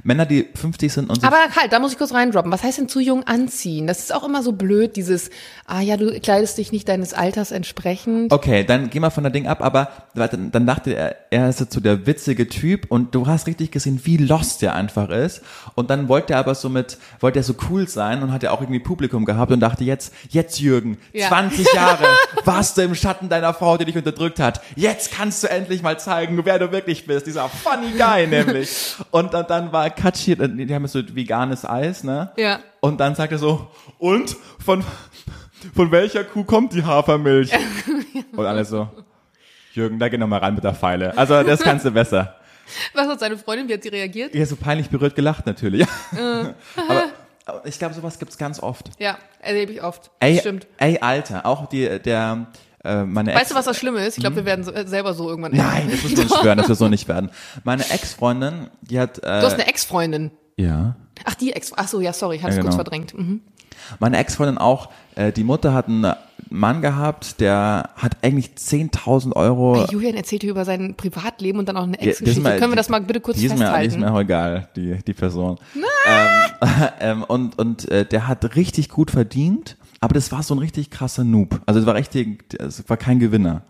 Speaker 1: Männer, die 50 sind und sich
Speaker 2: Aber halt, da muss ich kurz reindroppen. Was heißt denn zu jung anziehen? Das ist auch immer so blöd, dieses, ah ja, du kleidest dich nicht deines Alters entsprechend.
Speaker 1: Okay, dann geh mal von der Ding ab, aber dann, dann dachte er, er ist jetzt so der witzige Typ und du hast richtig gesehen, wie lost der einfach ist. Und dann wollte er aber so mit, wollte er so cool sein und hat ja auch irgendwie Publikum gehabt und dachte jetzt, jetzt Jürgen,
Speaker 2: Ja.
Speaker 1: 20 Jahre [LAUGHS] warst du im Schatten deiner Frau, die dich unterdrückt hat. Jetzt kannst du endlich mal zeigen, wer du wirklich bist. Dieser funny Guy nämlich. Und dann, dann war Katschi, die haben so veganes Eis, ne?
Speaker 2: Ja.
Speaker 1: Und dann sagt er so, und von, von welcher Kuh kommt die Hafermilch? [LAUGHS] Und alle so, Jürgen, da geh noch mal ran mit der Pfeile. Also das kannst du besser.
Speaker 2: Was hat seine Freundin, wie hat sie reagiert?
Speaker 1: Ja, so peinlich berührt gelacht natürlich.
Speaker 2: Äh. [LAUGHS]
Speaker 1: aber, aber ich glaube, sowas gibt's ganz oft.
Speaker 2: Ja, erlebe ich oft.
Speaker 1: Ey,
Speaker 2: Stimmt.
Speaker 1: ey, Alter, auch die, der, äh, meine Ex
Speaker 2: Weißt du, was das Schlimme ist? Ich glaube, wir werden so, äh, selber so irgendwann.
Speaker 1: Nein, [LAUGHS] das müssen wir nicht werden, das wir so nicht werden. Meine Ex-Freundin, die hat, äh,
Speaker 2: Du hast eine Ex-Freundin.
Speaker 1: ja,
Speaker 2: Ach, die Ex. Ach so, ja, sorry, hatte
Speaker 1: Ja,
Speaker 2: ich kurz
Speaker 1: genau.
Speaker 2: verdrängt. Mhm.
Speaker 1: Meine Ex-Freundin auch, äh, die Mutter hat einen Mann gehabt, der hat eigentlich 10.000 Euro.
Speaker 2: Ey, Julian erzählt hier über sein Privatleben und dann auch eine Ex-Geschichte. Können wir das mal bitte kurz
Speaker 1: die ist mir, die ist
Speaker 2: festhalten?
Speaker 1: mir auch egal, die, die Person. Ähm, [LAUGHS] ähm, und und äh, der hat richtig gut verdient, aber das war so ein richtig krasser Noob. Also das war richtig, das war kein Gewinner.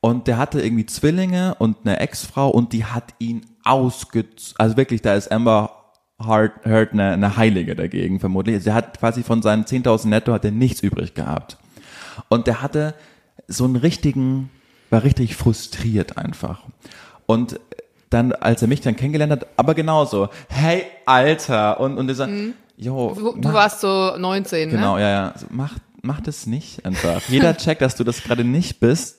Speaker 1: Und der hatte irgendwie Zwillinge und eine Ex-Frau und die hat ihn ausge... Also wirklich, da ist Amber Heard, Heard eine, eine Heilige dagegen vermutlich. Der hat quasi von seinen 10.000 Netto hat er nichts übrig gehabt. Und der hatte so einen richtigen, war richtig frustriert einfach. Und dann, als er mich dann kennengelernt hat, aber genauso, hey, Alter, und, und er sagt, jo,
Speaker 2: Du,
Speaker 1: mach-
Speaker 2: warst so 19,
Speaker 1: Genau,
Speaker 2: ne?
Speaker 1: ja, ja. Also mach, mach das nicht einfach. Jeder [LAUGHS] checkt, dass du das gerade nicht bist,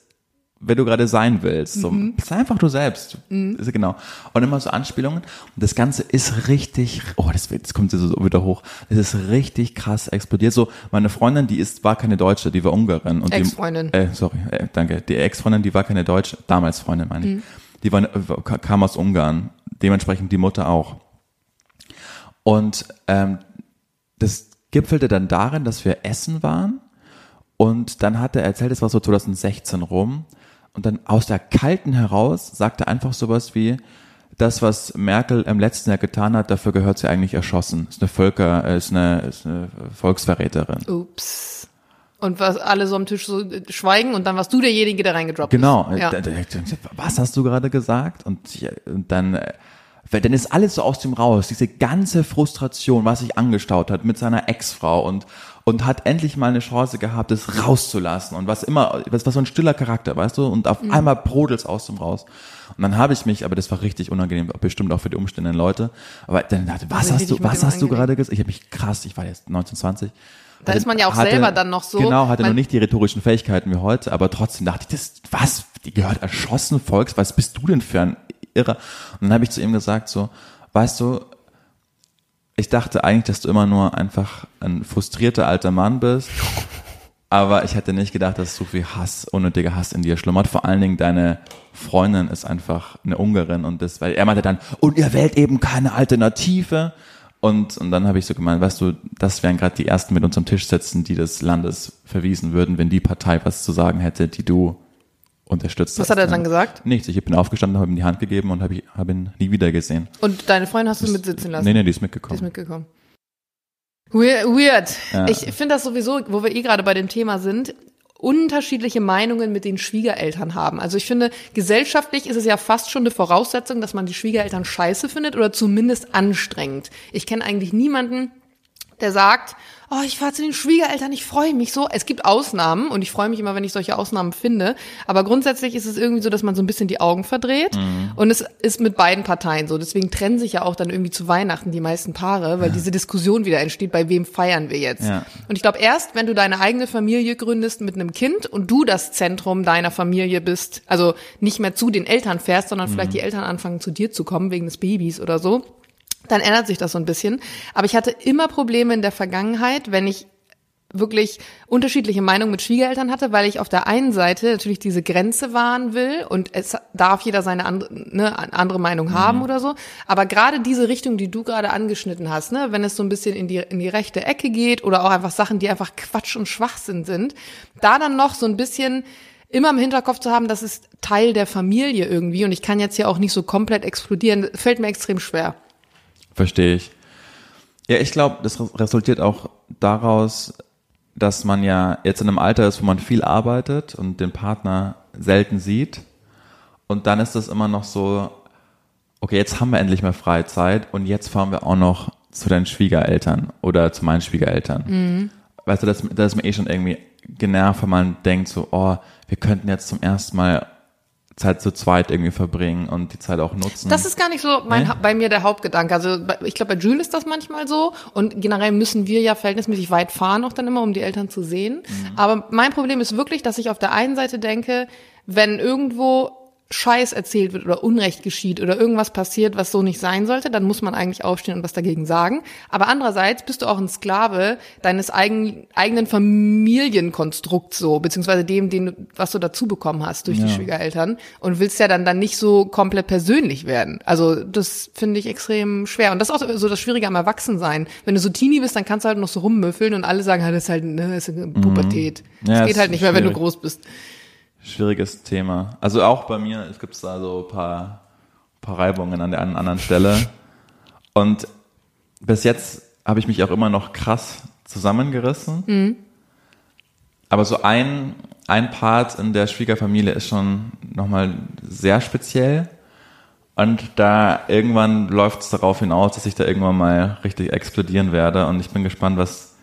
Speaker 1: wer du gerade sein willst. So,
Speaker 2: Mhm.
Speaker 1: sei einfach du selbst. Ist, genau. Und immer so Anspielungen. Und das Ganze ist richtig, oh, das, das kommt so wieder hoch. Das ist richtig krass explodiert. So, meine Freundin, die ist, war keine Deutsche, die war Ungarin. Und die-
Speaker 2: Ex-Freundin.
Speaker 1: Äh, sorry, äh, danke. Die Ex-Freundin, die war keine Deutsche, damals Freundin, meine ich.
Speaker 2: Mhm.
Speaker 1: Die war, ka- kam aus Ungarn. Dementsprechend die Mutter auch. Und ähm, das gipfelte dann darin, dass wir essen waren und dann hat er erzählt, es war so 2016 rum und dann aus der Kalten heraus sagte er einfach sowas wie, das, was Merkel im letzten Jahr getan hat, dafür gehört sie eigentlich erschossen. Ist eine Völker, äh, ist eine, ist eine Volksverräterin.
Speaker 2: Ups. Und was alle so am Tisch so äh, schweigen und dann warst du derjenige, der reingedroppt
Speaker 1: Genau.
Speaker 2: ist. Ja.
Speaker 1: Da- da- Was hast du gerade gesagt? Und, und dann, äh, weil dann ist alles so aus dem raus. Diese ganze Frustration, was sich angestaut hat mit seiner Ex-Frau und und hat endlich mal eine Chance gehabt, es rauszulassen und was immer, was war so ein stiller Charakter, weißt du? Und auf
Speaker 2: Mhm.
Speaker 1: einmal brodelt's aus dem raus. Und dann habe ich mich, aber das war richtig unangenehm, bestimmt auch für die umstehenden Leute. Aber dann dachte, was hast du, was hast du gerade gesagt? Ich habe mich krass, ich war jetzt 19, 20.
Speaker 2: Da ist man ja auch selber dann noch so,
Speaker 1: Genau, hatte
Speaker 2: man-
Speaker 1: noch nicht die rhetorischen Fähigkeiten wie heute, aber trotzdem dachte ich, das, was, die gehört erschossen, Volks, was bist du denn für ein Irrer? Und dann habe ich zu ihm gesagt, so, weißt du, ich dachte eigentlich, dass du immer nur einfach ein frustrierter alter Mann bist, [LAUGHS] aber ich hätte nicht gedacht, dass so viel Hass, unnötiger Hass in dir schlummert. Vor allen Dingen deine Freundin ist einfach eine Ungarin und das, weil er meinte dann, und ihr wählt eben keine Alternative. Und, und dann habe ich so gemeint, weißt du, das wären gerade die ersten mit uns am Tisch sitzen, die des Landes verwiesen würden, wenn die Partei was zu sagen hätte, die du unterstützt
Speaker 2: Was hat er dann gesagt?
Speaker 1: Nichts. Ich bin aufgestanden, habe ihm die Hand gegeben und habe hab ihn nie wieder gesehen.
Speaker 2: Und deine Freundin hast du mitsitzen lassen?
Speaker 1: Nee, nee, die ist
Speaker 2: Die
Speaker 1: mitgekommen.
Speaker 2: ist mitgekommen. Weird. weird.
Speaker 1: Ja.
Speaker 2: Ich finde das sowieso, wo wir eh gerade bei dem Thema sind, unterschiedliche Meinungen mit den Schwiegereltern haben. Also ich finde, gesellschaftlich ist es ja fast schon eine Voraussetzung, dass man die Schwiegereltern scheiße findet oder zumindest anstrengend. Ich kenne eigentlich niemanden, der sagt, oh, ich fahre zu den Schwiegereltern, ich freue mich so. Es gibt Ausnahmen und ich freue mich immer, wenn ich solche Ausnahmen finde. Aber grundsätzlich ist es irgendwie so, dass man so ein bisschen die Augen verdreht. Und es ist mit beiden Parteien so. Deswegen trennen sich ja auch dann irgendwie zu Weihnachten die meisten Paare, weil diese Diskussion wieder entsteht, bei wem feiern wir jetzt.
Speaker 1: Ja.
Speaker 2: Und ich glaube, erst wenn du deine eigene Familie gründest mit einem Kind und du das Zentrum deiner Familie bist, also nicht mehr zu den Eltern fährst, sondern vielleicht die Eltern anfangen zu dir zu kommen wegen des Babys oder so, dann ändert sich das so ein bisschen. Aber ich hatte immer Probleme in der Vergangenheit, wenn ich wirklich unterschiedliche Meinungen mit Schwiegereltern hatte, weil ich auf der einen Seite natürlich diese Grenze wahren will und es darf jeder seine andere, ne, andere Meinung haben oder so. Aber gerade diese Richtung, die du gerade angeschnitten hast, ne, wenn es so ein bisschen in die, in die rechte Ecke geht oder auch einfach Sachen, die einfach Quatsch und Schwachsinn sind, da dann noch so ein bisschen immer im Hinterkopf zu haben, das ist Teil der Familie irgendwie und ich kann jetzt hier auch nicht so komplett explodieren, fällt mir extrem schwer.
Speaker 1: Verstehe ich. Ja, ich glaube, das resultiert auch daraus, dass man ja jetzt in einem Alter ist, wo man viel arbeitet und den Partner selten sieht. Und dann ist das immer noch so, okay, jetzt haben wir endlich mal Freizeit und jetzt fahren wir auch noch zu deinen Schwiegereltern oder zu meinen Schwiegereltern. Mhm. Weißt du, das, das ist mir eh schon irgendwie genervt, wenn man denkt so, oh, wir könnten jetzt zum ersten Mal Zeit zu zweit irgendwie verbringen und die Zeit auch nutzen.
Speaker 2: Das ist gar nicht so mein, nee? bei mir der Hauptgedanke. Also ich glaube, bei Jules ist das manchmal so und generell müssen wir ja verhältnismäßig weit fahren auch dann immer, um die Eltern zu sehen. Mhm. Aber mein Problem ist wirklich, dass ich auf der einen Seite denke, wenn irgendwo Scheiß erzählt wird oder Unrecht geschieht oder irgendwas passiert, was so nicht sein sollte, dann muss man eigentlich aufstehen und was dagegen sagen. Aber andererseits bist du auch ein Sklave deines eigen, eigenen Familienkonstrukts so, beziehungsweise dem, den, was du dazu bekommen hast durch ja. die Schwiegereltern und willst ja dann dann nicht so komplett persönlich werden. Also das finde ich extrem schwer. Und das ist auch so das Schwierige am Erwachsensein. Wenn du so Teenie bist, dann kannst du halt noch so rummüffeln und alle sagen, das ist halt, ne, das ist eine Pubertät. Mhm. Ja, das geht halt nicht mehr, wenn du groß bist.
Speaker 1: Schwieriges Thema. Also auch bei mir, es gibt da so ein paar, paar Reibungen an der einen anderen Stelle. Und bis jetzt habe ich mich auch immer noch krass zusammengerissen. Mhm. Aber so ein, ein Part in der Schwiegerfamilie ist schon nochmal sehr speziell. Und da irgendwann läuft es darauf hinaus, dass ich da irgendwann mal richtig explodieren werde. Und ich bin gespannt, was,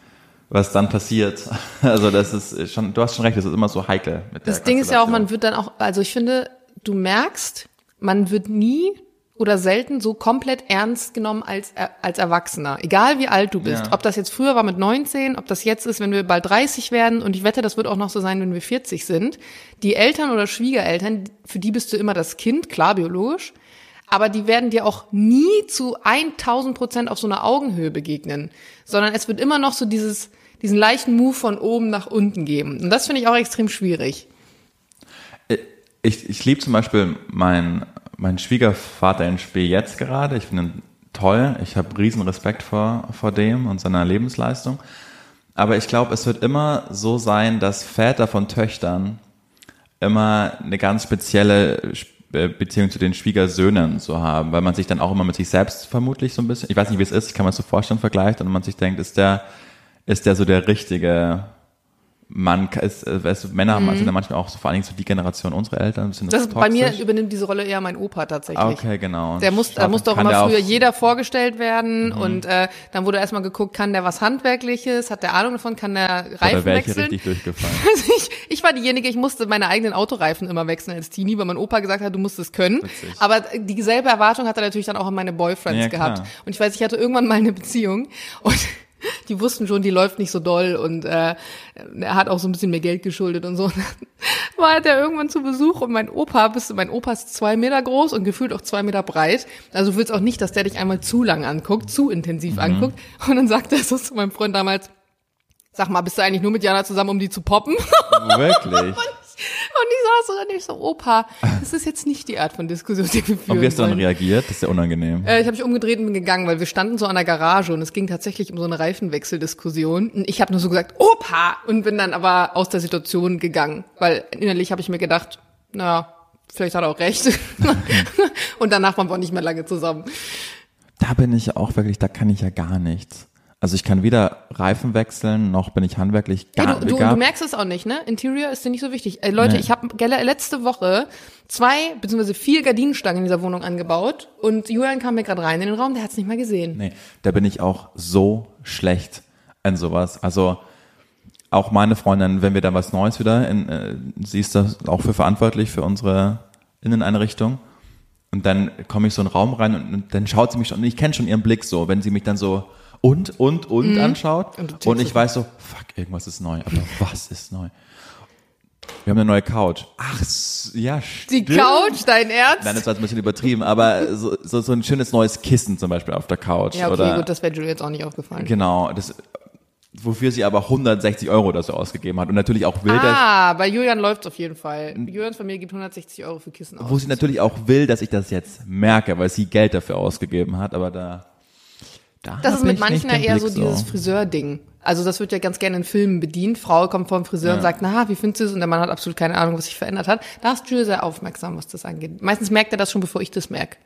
Speaker 1: was dann passiert. [LAUGHS] Also das ist schon, du hast schon recht, das ist immer so heikel.
Speaker 2: Mit das Ding ist ja auch, man wird dann auch, also ich finde, du merkst, man wird nie oder selten so komplett ernst genommen als, als Erwachsener. Egal wie alt du bist. Ja. Ob das jetzt früher war mit 19, ob das jetzt ist, wenn wir bald 30 werden. Und ich wette, das wird auch noch so sein, wenn wir 40 sind. Die Eltern oder Schwiegereltern, für die bist du immer das Kind, klar, biologisch. Aber die werden dir auch nie zu 1000 Prozent auf so einer Augenhöhe begegnen. Sondern es wird immer noch so dieses, diesen leichten Move von oben nach unten geben. Und das finde ich auch extrem schwierig.
Speaker 1: Äh, ich, ich liebe zum Beispiel meinen mein Schwiegervater in Spee jetzt gerade. Ich finde ihn toll. Ich habe riesen Respekt vor, vor dem und seiner Lebensleistung. Aber ich glaube, es wird immer so sein, dass Väter von Töchtern immer eine ganz spezielle äh, Beziehung zu den Schwiegersöhnen zu haben, weil man sich dann auch immer mit sich selbst vermutlich so ein bisschen, ich weiß nicht, wie es ist, ich kann man so vorstellen, vergleicht und man sich denkt, ist der ist der so der richtige Mann, ist, äh, weißt du, Männer mhm. sind ja manchmal auch so, vor allen Dingen so die Generation unserer Eltern. Sind
Speaker 2: das bei mir übernimmt diese Rolle eher mein Opa tatsächlich.
Speaker 1: Okay, genau.
Speaker 2: Der muss, da musste auch immer früher jeder vorgestellt werden mhm. und äh, dann wurde erstmal geguckt, kann der was Handwerkliches, hat der Ahnung davon, kann der Reifen Oder wechseln.
Speaker 1: richtig durchgefallen. [LAUGHS]
Speaker 2: Also ich, ich war diejenige, ich musste meine eigenen Autoreifen immer wechseln als Teenie, weil mein Opa gesagt hat, du musst es können. Witzig. Aber dieselbe Erwartung hat er natürlich dann auch an meine Boyfriends ja, gehabt. Und ich weiß, ich hatte irgendwann mal eine Beziehung und die wussten schon, die läuft nicht so doll und äh, er hat auch so ein bisschen mehr Geld geschuldet und so. [LAUGHS] war er irgendwann zu Besuch und mein Opa, bist, mein Opa ist zwei Meter groß und gefühlt auch zwei Meter breit. Also du willst auch nicht, dass der dich einmal zu lang anguckt, zu intensiv mhm. anguckt. Und dann sagt er so zu meinem Freund damals, sag mal, bist du eigentlich nur mit Jana zusammen, um die zu poppen?
Speaker 1: Wirklich? [LAUGHS]
Speaker 2: Und ich saß so und ich so, Opa, das ist jetzt nicht die Art von Diskussion, die wir führen
Speaker 1: Und wie hast du dann reagiert? Das ist ja unangenehm.
Speaker 2: Äh, ich habe mich umgedreht und bin gegangen, weil wir standen so an der Garage und es ging tatsächlich um so eine Reifenwechseldiskussion. Und ich habe nur so gesagt, Opa! Und bin dann aber aus der Situation gegangen, weil innerlich habe ich mir gedacht, naja, vielleicht hat er auch recht. [LAUGHS] und danach waren wir auch nicht mehr lange zusammen.
Speaker 1: Da bin ich auch wirklich, da kann ich ja gar nichts. Also ich kann weder Reifen wechseln, noch bin ich handwerklich gar
Speaker 2: ja, du, du, du, merkst es auch nicht, ne? Interior ist dir nicht so wichtig. Äh, Leute, nee. ich habe letzte Woche zwei beziehungsweise vier Gardinenstangen in dieser Wohnung angebaut und Julian kam mir gerade rein in den Raum, der hat es nicht mal gesehen.
Speaker 1: Nee, da bin ich auch so schlecht in sowas. Also auch meine Freundin, wenn wir da was Neues wieder, in, äh, sie ist da auch für verantwortlich für unsere Inneneinrichtung. Und dann komme ich so in den Raum rein und, und dann schaut sie mich schon, und ich kenne schon ihren Blick so, wenn sie mich dann so und, und, und mhm. anschaut. Und, und ich weiß so, fuck, irgendwas ist neu. Aber [LAUGHS] was ist neu? Wir haben eine neue Couch. Ach, ja,
Speaker 2: stimmt. Die Couch, dein Ernst?
Speaker 1: Nein, das war jetzt ein bisschen übertrieben, aber so, so, so ein schönes neues Kissen zum Beispiel auf der Couch.
Speaker 2: Ja, okay,
Speaker 1: oder,
Speaker 2: gut, das wäre Julie jetzt auch nicht aufgefallen.
Speaker 1: Genau, das, wofür sie aber 160 Euro so ausgegeben hat und natürlich auch will,
Speaker 2: ah, bei Julian läuft's auf jeden Fall. Julians Familie gibt 160 Euro für Kissen aus.
Speaker 1: Wo sie natürlich auch will, dass ich das jetzt merke, weil sie Geld dafür ausgegeben hat, aber da...
Speaker 2: Da das ist mit manchen ja eher so dieses Friseur-Ding. Also das wird ja ganz gerne in Filmen bedient. Frau kommt vor dem Friseur ja. und sagt, na, wie findest du es? Und der Mann hat absolut keine Ahnung, was sich verändert hat. Da ist Jules sehr aufmerksam, was das angeht. Meistens merkt er das schon, bevor ich das merke.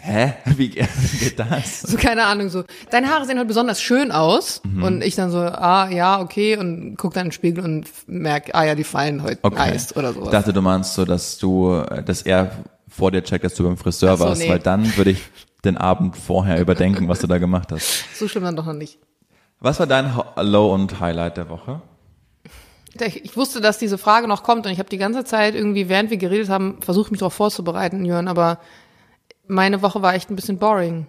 Speaker 1: Hä? [LAUGHS] Wie geht das? [LAUGHS]
Speaker 2: So, keine Ahnung, so, deine Haare sehen heute besonders schön aus.
Speaker 1: Mhm.
Speaker 2: Und ich dann so, ah, ja, okay, und guck dann in den Spiegel und merk, ah ja, die fallen heute
Speaker 1: Okay.
Speaker 2: nice oder sowas.
Speaker 1: Ich dachte, du meinst so, dass du, dass er vor dir checkt, dass du beim Friseur
Speaker 2: so,
Speaker 1: warst,
Speaker 2: nee.
Speaker 1: weil dann würde ich [LAUGHS] den Abend vorher überdenken, was du da gemacht hast. [LAUGHS]
Speaker 2: so schlimm dann doch noch nicht.
Speaker 1: Was war dein Low und Highlight der Woche?
Speaker 2: Ich wusste, dass diese Frage noch kommt und ich habe die ganze Zeit irgendwie, während wir geredet haben, versucht, mich darauf vorzubereiten, Jörn, aber meine Woche war echt ein bisschen boring.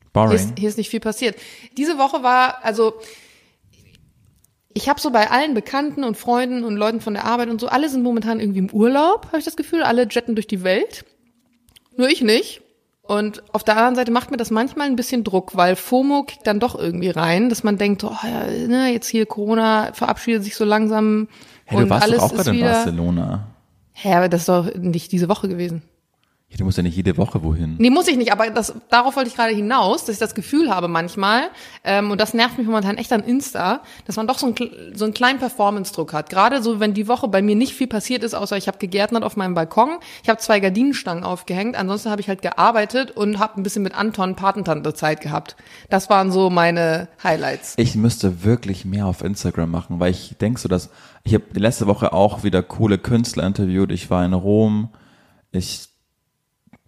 Speaker 2: Hier
Speaker 1: Boring.
Speaker 2: ist, hier ist nicht viel passiert. Diese Woche war, also ich habe so bei allen Bekannten und Freunden und Leuten von der Arbeit und so, alle sind momentan irgendwie im Urlaub, habe ich das Gefühl. Alle jetten durch die Welt. Nur ich nicht. Und auf der anderen Seite macht mir das manchmal ein bisschen Druck, weil FOMO kickt dann doch irgendwie rein, dass man denkt, oh ja, ne, jetzt hier Corona verabschiedet sich so langsam
Speaker 1: Hey, du
Speaker 2: und
Speaker 1: warst
Speaker 2: alles
Speaker 1: doch auch gerade in. Barcelona.
Speaker 2: Hä, aber das ist doch nicht diese Woche gewesen.
Speaker 1: Ja, du musst ja nicht jede Woche wohin.
Speaker 2: Nee, muss ich nicht, aber das, darauf wollte ich gerade hinaus, dass ich das Gefühl habe manchmal, ähm, und das nervt mich momentan echt an Insta, dass man doch so, ein, so einen kleinen Performance-Druck hat. Gerade so, wenn die Woche bei mir nicht viel passiert ist, außer ich habe gegärtnert auf meinem Balkon, ich habe zwei Gardinenstangen aufgehängt, ansonsten habe ich halt gearbeitet und habe ein bisschen mit Anton Patentante Zeit gehabt. Das waren so meine Highlights.
Speaker 1: Ich müsste wirklich mehr auf Instagram machen, weil ich denk so, dass ich habe letzte Woche auch wieder coole Künstler interviewt. Ich war in Rom. Ich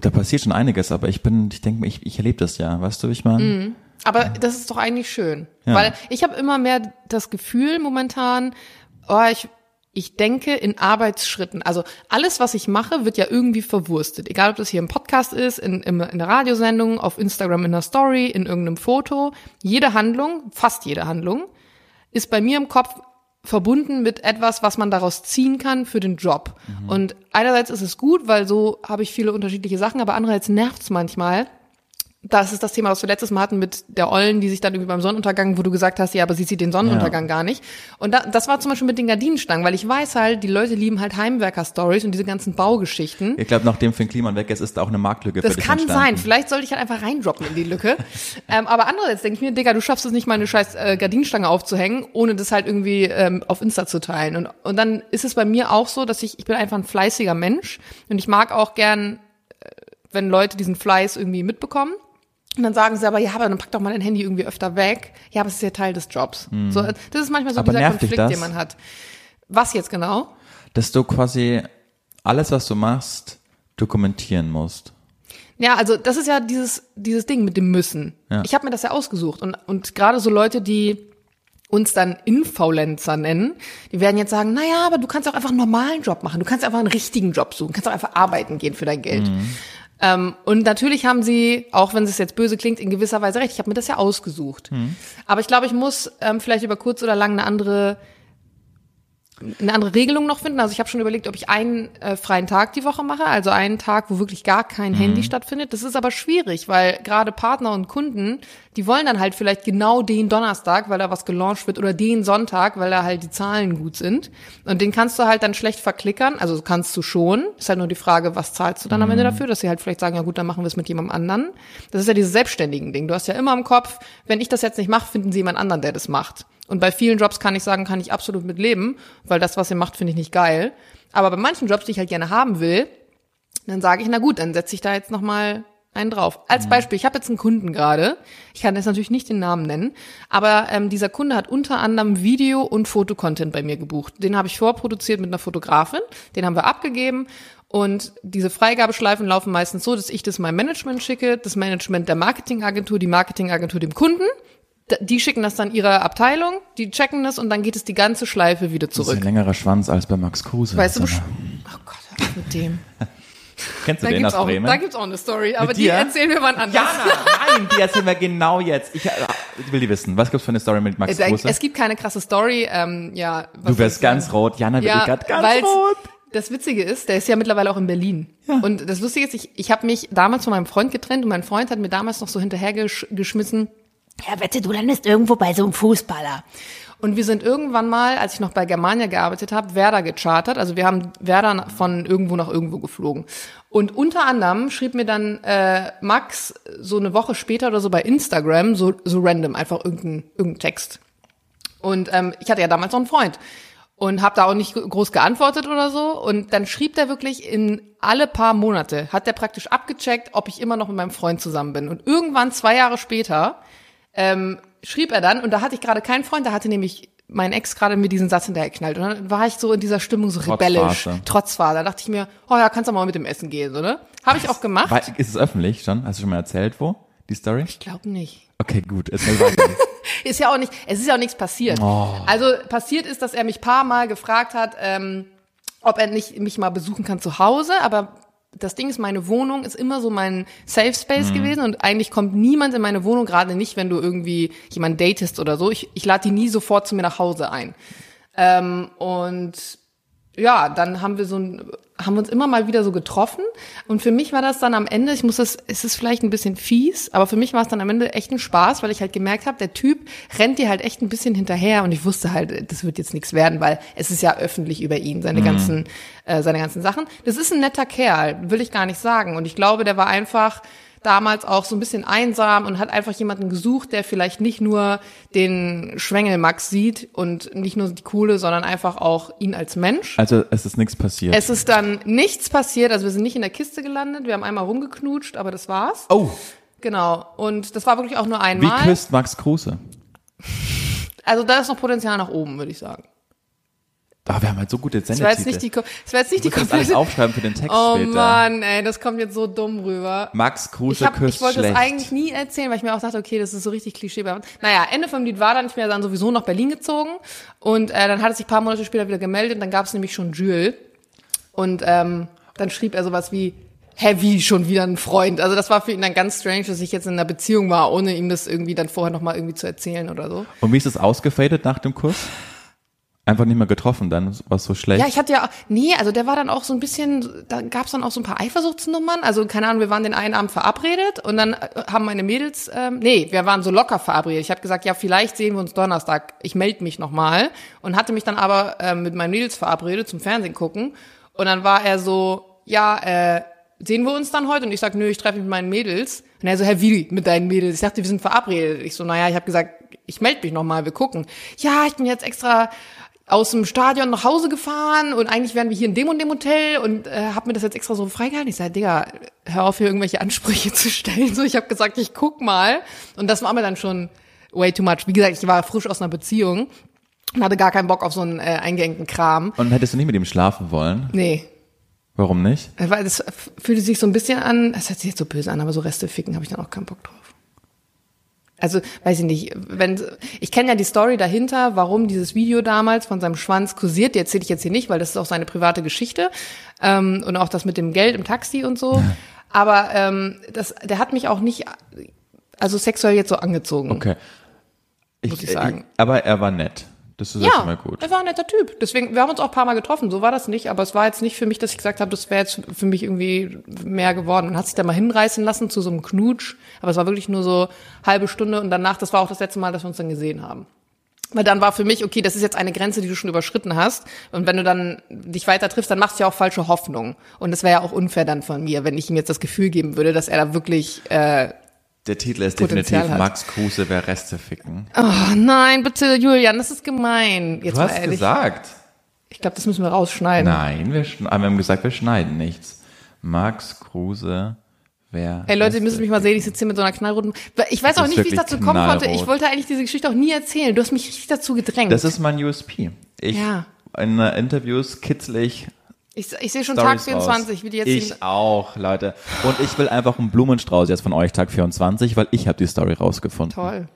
Speaker 1: da passiert schon einiges, aber ich bin, ich denke ich, ich erlebe das ja, weißt du, ich meine?
Speaker 2: Aber das ist doch eigentlich schön.
Speaker 1: Ja.
Speaker 2: Weil ich habe immer mehr das Gefühl momentan, oh, ich, ich denke in Arbeitsschritten. Also alles, was ich mache, wird ja irgendwie verwurstet. Egal, ob das hier im Podcast ist, in, in, in der Radiosendung, auf Instagram in der Story, in irgendeinem Foto. Jede Handlung, fast jede Handlung, ist bei mir im Kopf verbunden mit etwas, was man daraus ziehen kann für den Job. Und einerseits ist es gut, weil so habe ich viele unterschiedliche Sachen, aber andererseits nervt es manchmal, das ist das Thema, was wir letztes Mal hatten mit der Ollen, die sich dann irgendwie beim Sonnenuntergang, wo du gesagt hast, ja, aber sie sieht den Sonnenuntergang gar nicht. Und da, das war zum Beispiel mit den Gardinenstangen, weil ich weiß halt, die Leute lieben halt Heimwerker-Stories und diese ganzen Baugeschichten.
Speaker 1: Ich glaube, nachdem Finn Kliman weg ist, ist da auch eine Marktlücke für
Speaker 2: Das kann
Speaker 1: entstanden.
Speaker 2: sein. Vielleicht sollte ich halt einfach reindroppen in die Lücke. [LAUGHS] ähm, aber andererseits denke ich mir, Digga, du schaffst es nicht mal eine scheiß äh, Gardinenstange aufzuhängen, ohne das halt irgendwie ähm, auf Insta zu teilen. Und, und dann ist es bei mir auch so, dass ich, ich bin einfach ein fleißiger Mensch und ich mag auch gern, äh, wenn Leute diesen Fleiß irgendwie mitbekommen. Und dann sagen sie aber, ja, aber dann pack doch mal dein Handy irgendwie öfter weg. Ja, aber es ist ja Teil des Jobs. So, das ist manchmal so
Speaker 1: Mhm. Aber
Speaker 2: dieser Konflikt, den man hat. Was jetzt genau?
Speaker 1: Dass du quasi alles, was du machst, dokumentieren musst.
Speaker 2: Ja, also das ist ja dieses, dieses Ding mit dem Müssen.
Speaker 1: Ja.
Speaker 2: Ich habe mir das ja ausgesucht. Und, und gerade so Leute, die uns dann Infaulenzer nennen, die werden jetzt sagen, naja, aber du kannst auch einfach einen normalen Job machen. Du kannst einfach einen richtigen Job suchen. Du kannst auch einfach arbeiten gehen für dein Geld. Ähm, und natürlich haben sie, auch wenn es jetzt böse klingt, in gewisser Weise recht. Ich habe mir das ja ausgesucht. Aber ich glaube, ich muss ähm, vielleicht über kurz oder lang eine andere eine andere Regelung noch finden. Also ich habe schon überlegt, ob ich einen äh, freien Tag die Woche mache, also einen Tag, wo wirklich gar kein Handy stattfindet. Das ist aber schwierig, weil gerade Partner und Kunden, die wollen dann halt vielleicht genau den Donnerstag, weil da was gelauncht wird, oder den Sonntag, weil da halt die Zahlen gut sind. Und den kannst du halt dann schlecht verklickern. Also kannst du schon. Ist halt nur die Frage, was zahlst du dann am Ende dafür, dass sie halt vielleicht sagen, ja gut, dann machen wir es mit jemandem anderen. Das ist ja dieses selbstständigen Ding. Du hast ja immer im Kopf, wenn ich das jetzt nicht mache, finden sie jemand anderen, der das macht. Und bei vielen Jobs kann ich sagen, kann ich absolut mit leben, weil das, was ihr macht, finde ich nicht geil. Aber bei manchen Jobs, die ich halt gerne haben will, dann sage ich, na gut, dann setze ich da jetzt noch mal einen drauf. Als Beispiel, ich habe jetzt einen Kunden gerade, ich kann jetzt natürlich nicht den Namen nennen, aber ähm, dieser Kunde hat unter anderem Video- und Fotocontent bei mir gebucht. Den habe ich vorproduziert mit einer Fotografin, den haben wir abgegeben und diese Freigabeschleifen laufen meistens so, dass ich das meinem Management schicke, das Management der Marketingagentur, die Marketingagentur dem Kunden. Die schicken das dann ihrer Abteilung, die checken das und dann geht es die ganze Schleife wieder
Speaker 1: Das ist
Speaker 2: zurück.
Speaker 1: ein längerer Schwanz als bei Max Kruse.
Speaker 2: Weißt du,
Speaker 1: mal.
Speaker 2: oh Gott, auf mit dem. [LAUGHS]
Speaker 1: Kennst du
Speaker 2: Da
Speaker 1: den
Speaker 2: gibt's,
Speaker 1: aus
Speaker 2: auch,
Speaker 1: Bremen?
Speaker 2: da gibt's auch eine Story, aber die erzählen wir wann anders.
Speaker 1: Jana, nein, die erzählen wir genau jetzt. Ich, äh, ich will die wissen. Was gibt's für eine Story mit Max
Speaker 2: Es,
Speaker 1: Kruse?
Speaker 2: es gibt keine krasse Story. Ähm, ja, was
Speaker 1: Du wirst
Speaker 2: ich
Speaker 1: ganz rot. Jana wird
Speaker 2: Ja,
Speaker 1: grad ganz rot.
Speaker 2: Das Witzige ist, der ist ja mittlerweile auch in Berlin. Und das Lustige ist, ich, ich habe mich damals von meinem Freund getrennt und mein Freund hat mir damals noch so hinterhergeschmissen, ja, wette, du landest irgendwo bei so einem Fußballer. Und wir sind irgendwann mal, als ich noch bei Germania gearbeitet habe, Werder gechartert. Also wir haben Werder von irgendwo nach irgendwo geflogen. Und unter anderem schrieb mir dann äh, Max so eine Woche später oder so bei Instagram, so, so random, einfach irgendein, irgendein Text. Und ähm, ich hatte ja damals noch einen Freund. und habe da auch nicht groß geantwortet oder so. Und dann schrieb der wirklich in alle paar Monate, hat der praktisch abgecheckt, ob ich immer noch mit meinem Freund zusammen bin. Und irgendwann, zwei Jahre später, ähm, schrieb er dann, und da hatte ich gerade keinen Freund, da hatte nämlich mein Ex gerade mir diesen Satz hinterhergeknallt. Und dann war ich so in dieser Stimmung so rebellisch,
Speaker 1: Trotzphase.
Speaker 2: Trotzphase. Da dachte ich mir, oh ja, kannst du mal mit dem Essen gehen, so, ne? Habe ich auch gemacht.
Speaker 1: Weil- Ist es öffentlich schon? Hast du schon mal erzählt, wo? Die Story?
Speaker 2: Ich glaube nicht.
Speaker 1: Okay, gut. Erzähl weiter. [LAUGHS]
Speaker 2: Ist ja auch nicht, es ist ja auch nichts passiert.
Speaker 1: Oh.
Speaker 2: Also passiert ist, dass er mich paar Mal gefragt hat, ähm, ob er nicht mich mal besuchen kann zu Hause, aber das Ding ist, meine Wohnung ist immer so mein Safe Space gewesen und eigentlich kommt niemand in meine Wohnung, gerade nicht, wenn du irgendwie jemanden datest oder so. Ich, ich lade die nie sofort zu mir nach Hause ein. Ähm, und ja, dann haben wir so ein, haben wir uns immer mal wieder so getroffen. Und für mich war das dann am Ende, ich muss das, es ist vielleicht ein bisschen fies, aber für mich war es dann am Ende echt ein Spaß, weil ich halt gemerkt habe, der Typ rennt dir halt echt ein bisschen hinterher und ich wusste halt, das wird jetzt nichts werden, weil es ist ja öffentlich über ihn, seine ganzen, äh, seine ganzen Sachen. Das ist ein netter Kerl, will ich gar nicht sagen. Und ich glaube, der war einfach damals auch so ein bisschen einsam und hat einfach jemanden gesucht, der vielleicht nicht nur den Schwengelmax sieht und nicht nur die Coole, sondern einfach auch ihn als Mensch.
Speaker 1: Also es ist nichts passiert.
Speaker 2: Es ist dann nichts passiert, also wir sind nicht in der Kiste gelandet, wir haben einmal rumgeknutscht, aber das war's.
Speaker 1: oh,
Speaker 2: Genau. Und das war wirklich auch nur
Speaker 1: wie
Speaker 2: einmal.
Speaker 1: küsst Max Kruse?
Speaker 2: Also da ist noch Potenzial nach oben, würde ich sagen.
Speaker 1: Ah, wir haben halt so gute
Speaker 2: Das war jetzt nicht
Speaker 1: Sendetitel.
Speaker 2: die, das war jetzt nicht die
Speaker 1: Du kannst alles
Speaker 2: komplette.
Speaker 1: aufschreiben für den Text
Speaker 2: Oh
Speaker 1: später.
Speaker 2: Mann, ey, das kommt jetzt so dumm rüber.
Speaker 1: Max Kruse
Speaker 2: Ich, hab,
Speaker 1: küsst
Speaker 2: ich wollte
Speaker 1: schlecht.
Speaker 2: das eigentlich nie erzählen, weil ich mir auch dachte, okay, das ist so richtig Klischee. Naja, Ende vom Lied war dann, ich bin ja dann sowieso nach Berlin gezogen und äh, dann hat er sich ein paar Monate später wieder gemeldet und dann gab es nämlich schon Jules und ähm, dann schrieb er sowas wie, wie schon wieder ein Freund. Also das war für ihn dann ganz strange, dass ich jetzt in einer Beziehung war, ohne ihm das irgendwie dann vorher nochmal irgendwie zu erzählen oder so.
Speaker 1: Und wie ist es ausgefadet nach dem Kuss? Einfach nicht mehr getroffen, dann war so schlecht.
Speaker 2: Ja, ich hatte ja, nee, also der war dann auch so ein bisschen, da gab's dann auch so ein paar Eifersuchtsnummern. Also keine Ahnung, wir waren den einen Abend verabredet und dann äh, haben meine Mädels, ähm, nee, wir waren so locker verabredet. Ich habe gesagt, ja, vielleicht sehen wir uns Donnerstag. Ich melde mich nochmal und hatte mich dann aber ähm, mit meinen Mädels verabredet zum Fernsehen gucken. Und dann war er so, ja, äh, sehen wir uns dann heute? Und ich sag, nö, ich treffe mich mit meinen Mädels. Und er so, hä, wie mit deinen Mädels? Ich dachte, wir sind verabredet. Ich so, naja, ich habe gesagt, ich melde mich nochmal, wir gucken. Ja, ich bin jetzt extra aus dem Stadion nach Hause gefahren und eigentlich wären wir hier in dem und dem Hotel und äh, habe mir das jetzt extra so freigehalten. Ich sage, Digga, hör auf hier irgendwelche Ansprüche [LAUGHS] zu stellen. So, ich habe gesagt, ich guck mal. Und das war mir dann schon way too much. Wie gesagt, ich war frisch aus einer Beziehung und hatte gar keinen Bock auf so einen äh, eingeengten Kram.
Speaker 1: Und hättest du nicht mit ihm schlafen wollen?
Speaker 2: Nee.
Speaker 1: Warum nicht?
Speaker 2: Weil das f- fühlte sich so ein bisschen an, das hört sich jetzt so böse an, aber so Reste ficken habe ich dann auch keinen Bock drauf. Also, weiß ich nicht, wenn ich kenne ja die Story dahinter, warum dieses Video damals von seinem Schwanz kursiert, die erzähle ich jetzt hier nicht, weil das ist auch seine private Geschichte ähm, und auch das mit dem Geld im Taxi und so. Aber ähm, das, der hat mich auch nicht, also sexuell jetzt so angezogen.
Speaker 1: Okay.
Speaker 2: Muss ich sagen.
Speaker 1: aber er war nett. Das ist ja schon
Speaker 2: Ja,
Speaker 1: mal gut.
Speaker 2: er war ein netter Typ. Deswegen, wir haben uns auch ein paar Mal getroffen. So war das nicht. Aber es war jetzt nicht für mich, dass ich gesagt habe, das wäre jetzt für mich irgendwie mehr geworden. Man hat sich da mal hinreißen lassen zu so einem Knutsch. Aber es war wirklich nur so halbe Stunde. Und danach, das war auch das letzte Mal, dass wir uns dann gesehen haben. Weil dann war für mich, okay, das ist jetzt eine Grenze, die du schon überschritten hast. Und wenn du dann dich weiter triffst, dann machst du ja auch falsche Hoffnung. Und das wäre ja auch unfair dann von mir, wenn ich ihm jetzt das Gefühl geben würde, dass er da wirklich, äh,
Speaker 1: Der Titel ist
Speaker 2: Potenzial
Speaker 1: definitiv
Speaker 2: hat.
Speaker 1: Max Kruse, wer Reste ficken.
Speaker 2: oh nein, bitte, Julian, das ist gemein. Jetzt
Speaker 1: Du hast gesagt.
Speaker 2: Ich glaube, das müssen wir rausschneiden.
Speaker 1: Nein, wir, wir haben gesagt, wir schneiden nichts. Max Kruse, wer
Speaker 2: Ey Leute, ihr müsst mich mal sehen, ich sitze hier mit so einer knallroten. Ich weiß
Speaker 1: Du
Speaker 2: auch nicht, wie ich dazu kommen konnte.
Speaker 1: knallrot.
Speaker 2: Ich wollte eigentlich diese Geschichte auch nie erzählen. Du hast mich richtig dazu gedrängt.
Speaker 1: Das ist mein USP. Ich
Speaker 2: Ja.
Speaker 1: in Interviews kitzle ich
Speaker 2: ich, ich sehe schon
Speaker 1: Stories
Speaker 2: Tag 24,
Speaker 1: raus.
Speaker 2: wie die jetzt
Speaker 1: Ich auch, Leute. Und ich will einfach einen Blumenstrauß jetzt von euch Tag 24, weil ich habe die Story rausgefunden.
Speaker 2: Toll.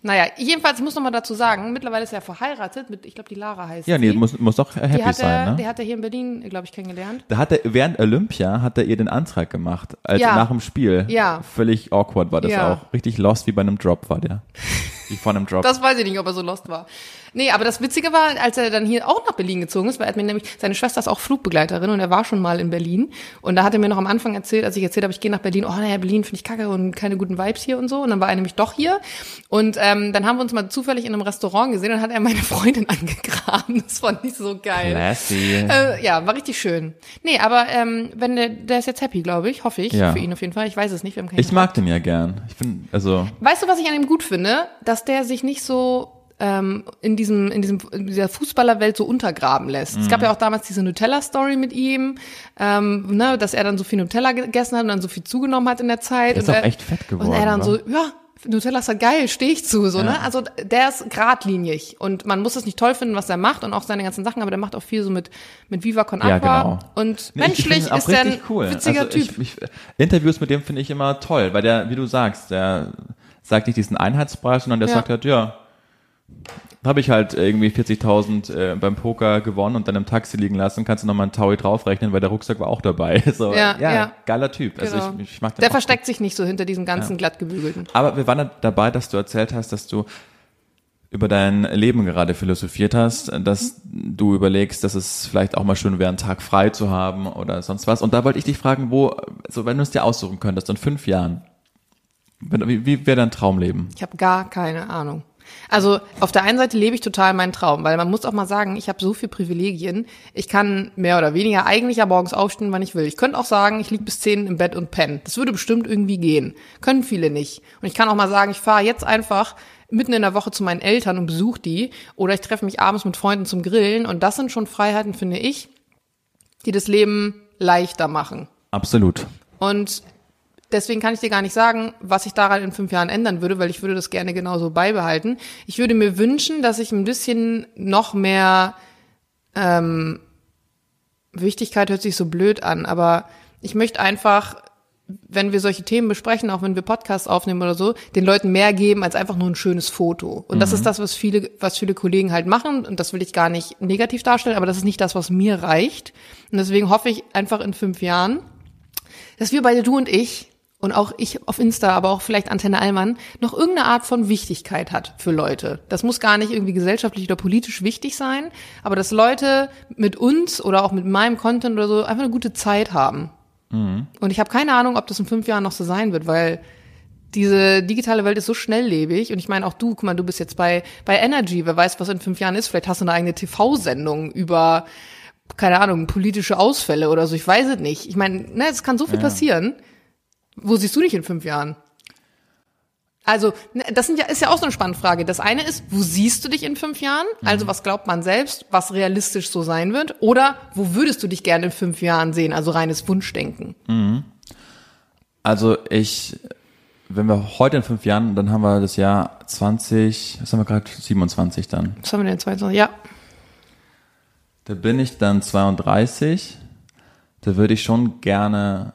Speaker 2: Naja, jedenfalls, ich muss noch mal dazu sagen, mittlerweile ist er verheiratet mit, ich glaube, die Lara heißt
Speaker 1: Ja, nee,
Speaker 2: die.
Speaker 1: muss, muss doch
Speaker 2: die
Speaker 1: happy
Speaker 2: hat
Speaker 1: sein,
Speaker 2: er,
Speaker 1: ne?
Speaker 2: Die hat er hier in Berlin, glaube ich, kennengelernt.
Speaker 1: Da hat er, während Olympia hat er ihr den Antrag gemacht, als
Speaker 2: Ja.
Speaker 1: nach dem Spiel.
Speaker 2: Ja.
Speaker 1: Völlig awkward war das
Speaker 2: Ja.
Speaker 1: auch. Richtig lost wie bei einem Drop war der. [LAUGHS] Wie von einem Drop.
Speaker 2: Das weiß ich nicht, ob er so lost war. Nee, aber das Witzige war, als er dann hier auch nach Berlin gezogen ist, weil er hat mir nämlich, seine Schwester ist auch Flugbegleiterin und er war schon mal in Berlin. Und da hat er mir noch am Anfang erzählt, als ich erzählt habe, ich gehe nach Berlin, oh naja, Berlin finde ich kacke und keine guten Vibes hier und so. Und dann war er nämlich doch hier. Und ähm, dann haben wir uns mal zufällig in einem Restaurant gesehen und hat er meine [LAUGHS] Freundin angegraben. Das fand ich so geil.
Speaker 1: Classy.
Speaker 2: Äh, ja, war richtig schön. Nee, aber ähm, wenn der, der ist jetzt happy, glaube ich, hoffe ich,
Speaker 1: Ja.
Speaker 2: für ihn auf jeden Fall. Ich weiß es nicht, wir haben
Speaker 1: Ich mag den ja gern. Ich bin, also,
Speaker 2: Weißt du, was ich an ihm gut finde? Dass der sich nicht so, ähm, in diesem in diesem in dieser Fußballerwelt so untergraben lässt. Es gab ja auch damals diese Nutella-Story mit ihm, ähm, ne, dass er dann so viel Nutella gegessen hat und dann so viel zugenommen hat in der Zeit.
Speaker 1: Der ist
Speaker 2: und
Speaker 1: auch
Speaker 2: er,
Speaker 1: echt fett geworden,
Speaker 2: Und er dann
Speaker 1: wa?
Speaker 2: so, ja. Nutella ist ja geil, stehe ich zu, so, ne? Also, der ist geradlinig und man muss es nicht toll finden, was er macht und auch seine ganzen Sachen, aber der macht auch viel so mit, mit Viva Con Aqua
Speaker 1: Ja, genau.
Speaker 2: und
Speaker 1: Nee, ich
Speaker 2: menschlich ist er ein
Speaker 1: cool.
Speaker 2: witziger
Speaker 1: also
Speaker 2: Typ.
Speaker 1: Ich, ich, Interviews mit dem finde ich immer toll, weil der, wie du sagst, der sagt nicht diesen Einheitspreis, sondern der
Speaker 2: Ja.
Speaker 1: sagt halt, ja, habe ich halt irgendwie 40.000 äh, beim Poker gewonnen und dann im Taxi liegen lassen, kannst du nochmal einen Taui draufrechnen, weil der Rucksack war auch dabei. [LAUGHS] So,
Speaker 2: Ja, ja.
Speaker 1: geiler Typ. Also
Speaker 2: Genau.
Speaker 1: ich, ich mag den
Speaker 2: der versteckt sich nicht so hinter diesem ganzen glatt gebügelten.
Speaker 1: aber wir waren da dabei, dass du erzählt hast, dass du über dein Leben gerade philosophiert hast, dass du überlegst, dass es vielleicht auch mal schön wäre, einen Tag frei zu haben oder sonst was. Und da wollte ich dich fragen, wo, so wenn du es dir aussuchen könntest, in fünf Jahren, wie, wie wäre dein Traumleben?
Speaker 2: Ich habe gar keine Ahnung. Also auf der einen Seite lebe ich total meinen Traum, weil man muss auch mal sagen, ich habe so viel Privilegien. Ich kann mehr oder weniger eigentlich ja morgens aufstehen, wann ich will. Ich könnte auch sagen, ich lieg bis zehn im Bett und penne. Das würde bestimmt irgendwie gehen. Können viele nicht. Und ich kann auch mal sagen, ich fahre jetzt einfach mitten in der Woche zu meinen Eltern und besuche die. Oder ich treffe mich abends mit Freunden zum Grillen. Und das sind schon Freiheiten, finde ich, die das Leben leichter machen.
Speaker 1: Absolut.
Speaker 2: Und deswegen kann ich dir gar nicht sagen, was ich daran in fünf Jahren ändern würde, weil ich würde das gerne genauso beibehalten. Ich würde mir wünschen, dass ich ein bisschen noch mehr ähm, Wichtigkeit hört sich so blöd an, aber ich möchte einfach, wenn wir solche Themen besprechen, auch wenn wir Podcasts aufnehmen oder so, den Leuten mehr geben als einfach nur ein schönes Foto. Und das ist das, was viele, was viele Kollegen halt machen. Und das will ich gar nicht negativ darstellen, aber das ist nicht das, was mir reicht. Und deswegen hoffe ich einfach in fünf Jahren, dass wir beide, du und ich, und auch ich auf Insta, aber auch vielleicht Antenne Allmann, noch irgendeine Art von Wichtigkeit hat für Leute. Das muss gar nicht irgendwie gesellschaftlich oder politisch wichtig sein, aber dass Leute mit uns oder auch mit meinem Content oder so einfach eine gute Zeit haben. Und ich habe keine Ahnung, ob das in fünf Jahren noch so sein wird, weil diese digitale Welt ist so schnelllebig und ich meine auch du, guck mal, du bist jetzt bei bei Energy, wer weiß, was in fünf Jahren ist, vielleicht hast du eine eigene TV-Sendung über keine Ahnung, politische Ausfälle oder so, ich weiß es nicht. Ich meine, ne, es kann so viel passieren. Wo siehst du dich in fünf Jahren? Also, ne, das sind ja, ist ja auch so eine spannende Frage. Das eine ist, wo siehst du dich in fünf Jahren? Also, was glaubt man selbst, was realistisch so sein wird? Oder wo würdest du dich gerne in fünf Jahren sehen? Also reines Wunschdenken.
Speaker 1: Also ich, wenn wir heute in fünf Jahren, dann haben wir das Jahr 20, was haben wir gerade, 27 dann.
Speaker 2: Was haben wir denn 22? Ja.
Speaker 1: Da bin ich dann 32. Da würde ich schon gerne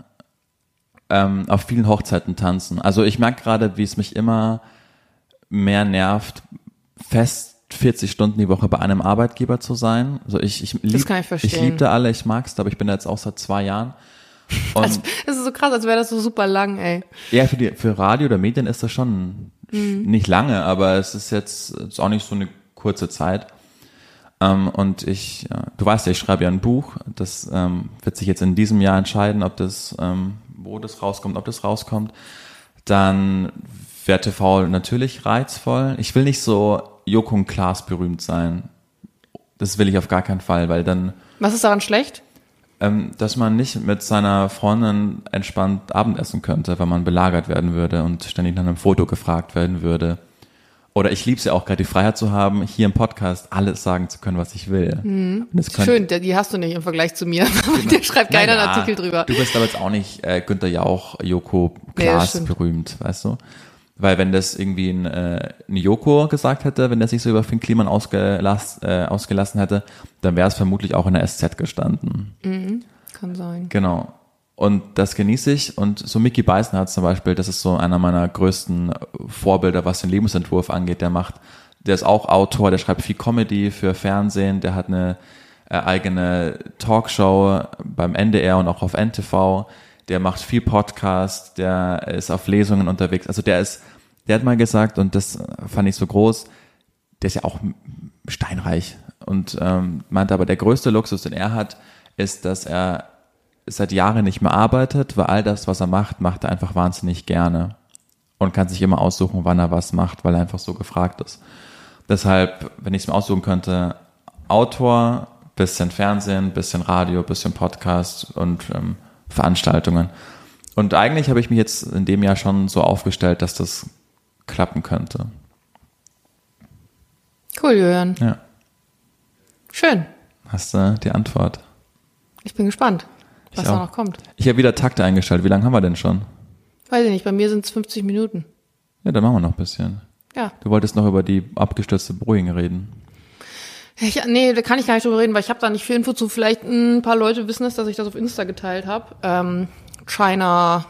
Speaker 1: ähm, auf vielen Hochzeiten tanzen. Also ich merke gerade, wie es mich immer mehr nervt, fest 40 Stunden die Woche bei einem Arbeitgeber zu sein. Also ich, ich lieb,
Speaker 2: kann ich verstehen.
Speaker 1: Ich liebte alle, ich mag's, aber ich bin da jetzt auch seit zwei Jahren. [LAUGHS] Und
Speaker 2: Also, das ist so krass, als wäre das so super lang, ey.
Speaker 1: ja, für, die, für Radio oder Medien ist das schon
Speaker 2: Mhm.
Speaker 1: nicht lange, aber es ist jetzt ist auch nicht so eine kurze Zeit. Ähm, und ich, du weißt ja, ich schreibe ja ein Buch. Das ähm, wird sich jetzt in diesem Jahr entscheiden, ob das, ähm, wo das rauskommt, ob das rauskommt. Dann wäre TV natürlich reizvoll. Ich will nicht so Joko und Klaas berühmt sein. Das will ich auf gar keinen Fall, weil dann
Speaker 2: Was ist daran schlecht?
Speaker 1: ähm, dass man nicht mit seiner Freundin entspannt Abendessen könnte, weil man belagert werden würde und ständig nach einem Foto gefragt werden würde. Oder ich liebe es ja auch gerade, die Freiheit zu haben, hier im Podcast alles sagen zu können, was ich will. Und das könnte-
Speaker 2: Schön, die hast du nicht im Vergleich zu mir. [LAUGHS] Der schreibt keiner einen
Speaker 1: Naja,
Speaker 2: Artikel drüber.
Speaker 1: Du bist aber jetzt auch nicht äh, Günther Jauch, Joko,
Speaker 2: Nee,
Speaker 1: Klaas
Speaker 2: stimmt.
Speaker 1: berühmt, weißt du? Weil wenn das irgendwie ein, äh, ein Joko gesagt hätte, wenn der sich so über Finn Kliman ausgelass, äh, ausgelassen hätte, dann wäre es vermutlich auch in der SZ gestanden.
Speaker 2: Kann sein.
Speaker 1: Genau. Und das genieße ich. Und so Mickey Beisenherz zum Beispiel, das ist so einer meiner größten Vorbilder, was den Lebensentwurf angeht. Der macht, der ist auch Autor, der schreibt viel Comedy für Fernsehen, der hat eine äh, eigene Talkshow beim NDR und auch auf NTV. Der macht viel Podcast, der ist auf Lesungen unterwegs. Also der ist, der hat mal gesagt, und das fand ich so groß, der ist ja auch steinreich und ähm, meinte aber, der größte Luxus, den er hat, ist, dass er seit Jahren nicht mehr arbeitet, weil all das, was er macht, macht er einfach wahnsinnig gerne und kann sich immer aussuchen, wann er was macht, weil er einfach so gefragt ist. Deshalb, wenn ich es mir aussuchen könnte, Autor, bisschen Fernsehen, bisschen Radio, bisschen Podcast und ähm, Veranstaltungen. Und eigentlich habe ich mich jetzt in dem Jahr schon so aufgestellt, dass das klappen könnte.
Speaker 2: Cool, Jürgen.
Speaker 1: Ja.
Speaker 2: Schön.
Speaker 1: Hast du die Antwort?
Speaker 2: Ich bin gespannt, was da noch kommt.
Speaker 1: Ich habe wieder Takte eingestellt. Wie lange haben wir denn schon?
Speaker 2: Weiß ich nicht, bei mir sind es 50 Minuten.
Speaker 1: Ja, dann machen wir noch ein bisschen.
Speaker 2: Ja.
Speaker 1: Du wolltest noch über die abgestürzte Boeing reden.
Speaker 2: Ich, nee, da kann ich gar nicht drüber reden, weil ich habe da nicht viel Info zu. Vielleicht ein paar Leute wissen es, dass ich das auf Insta geteilt habe. Ähm, China,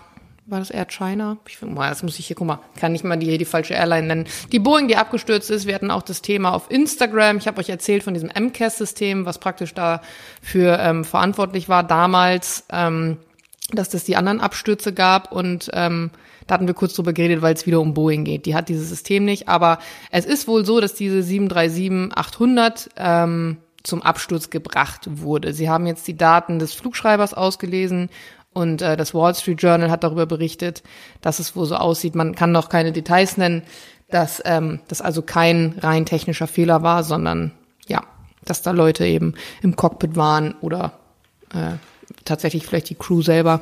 Speaker 2: war das eher China? Ich finde mal, das muss ich hier, guck mal, kann nicht mal die, die falsche Airline nennen. Die Boeing, die abgestürzt ist, wir hatten auch das Thema auf Instagram. Ich habe euch erzählt von diesem MCAS-System, was praktisch dafür ähm, verantwortlich war damals, ähm, dass das die anderen Abstürze gab und ähm, da hatten wir kurz drüber geredet, weil es wieder um Boeing geht. Die hat dieses System nicht, aber es ist wohl so, dass diese 737-800 ähm, zum Absturz gebracht wurde. Sie haben jetzt die Daten des Flugschreibers ausgelesen und äh, das Wall Street Journal hat darüber berichtet, dass es wohl so aussieht. Man kann noch keine Details nennen, dass ähm, das also kein rein technischer Fehler war, sondern ja, dass da Leute eben im Cockpit waren oder äh, tatsächlich vielleicht die Crew selber,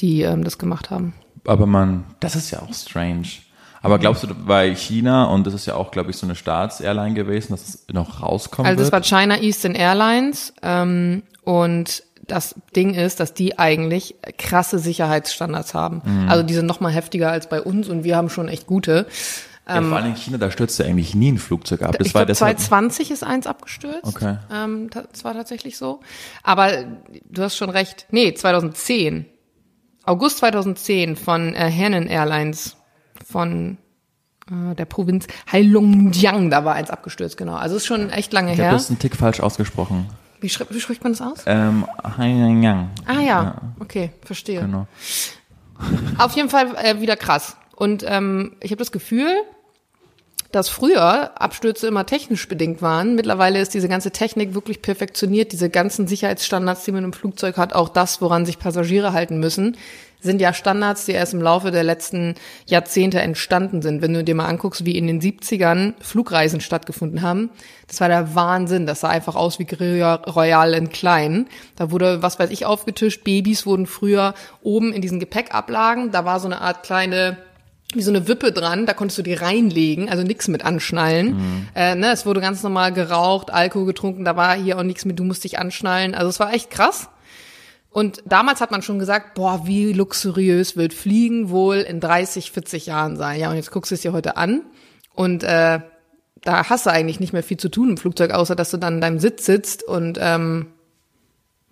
Speaker 2: die ähm, das gemacht haben.
Speaker 1: Aber man, das ist ja auch strange. Aber glaubst du, bei China, und das ist ja auch, glaube ich, so eine Staatsairline gewesen, dass es noch rauskommen
Speaker 2: Also das
Speaker 1: wird?
Speaker 2: war China Eastern Airlines ähm, und das Ding ist, dass die eigentlich krasse Sicherheitsstandards haben.
Speaker 1: Mhm.
Speaker 2: Also die sind noch mal heftiger als bei uns und wir haben schon echt gute.
Speaker 1: ja, vor allem in China, da stürzte eigentlich nie ein Flugzeug ab. Das
Speaker 2: ich
Speaker 1: war deshalb,
Speaker 2: 2020 ist eins abgestürzt.
Speaker 1: Okay.
Speaker 2: Ähm, das war tatsächlich so. Aber du hast schon recht. Nee, 2010. August 2010 von äh, Henan Airlines von äh, der Provinz Heilongjiang. Da war eins abgestürzt, genau. Also ist schon echt lange
Speaker 1: ich habe
Speaker 2: her.
Speaker 1: das einen Tick falsch ausgesprochen.
Speaker 2: Wie, schri wie spricht man das aus?
Speaker 1: Ähm, Hainyang.
Speaker 2: Ah ja, okay, verstehe.
Speaker 1: Genau. [LAUGHS]
Speaker 2: Auf jeden Fall äh, wieder krass. Und ähm, ich habe das Gefühl, dass früher Abstürze immer technisch bedingt waren. Mittlerweile ist diese ganze Technik wirklich perfektioniert. Diese ganzen Sicherheitsstandards, die man im Flugzeug hat, auch das, woran sich Passagiere halten müssen, sind ja Standards, die erst im Laufe der letzten Jahrzehnte entstanden sind. Wenn du dir mal anguckst, wie in den 70ern Flugreisen stattgefunden haben, das war der Wahnsinn. Das sah einfach aus wie Royal in klein. Da wurde, was weiß ich, aufgetischt. Babys wurden früher oben in diesen Gepäckablagen. Da war so eine Art kleine wie so eine Wippe dran, da konntest du die reinlegen, also nichts mit anschnallen. Äh, ne, es wurde ganz normal geraucht, Alkohol getrunken, da war hier auch nichts mit, du musst dich anschnallen. Also es war echt krass. Und damals hat man schon gesagt, boah, wie luxuriös wird Fliegen wohl in 30, 40 Jahren sein. Ja, und jetzt guckst du es dir heute an und äh, da hast du eigentlich nicht mehr viel zu tun im Flugzeug, außer dass du dann in deinem Sitz sitzt und ähm,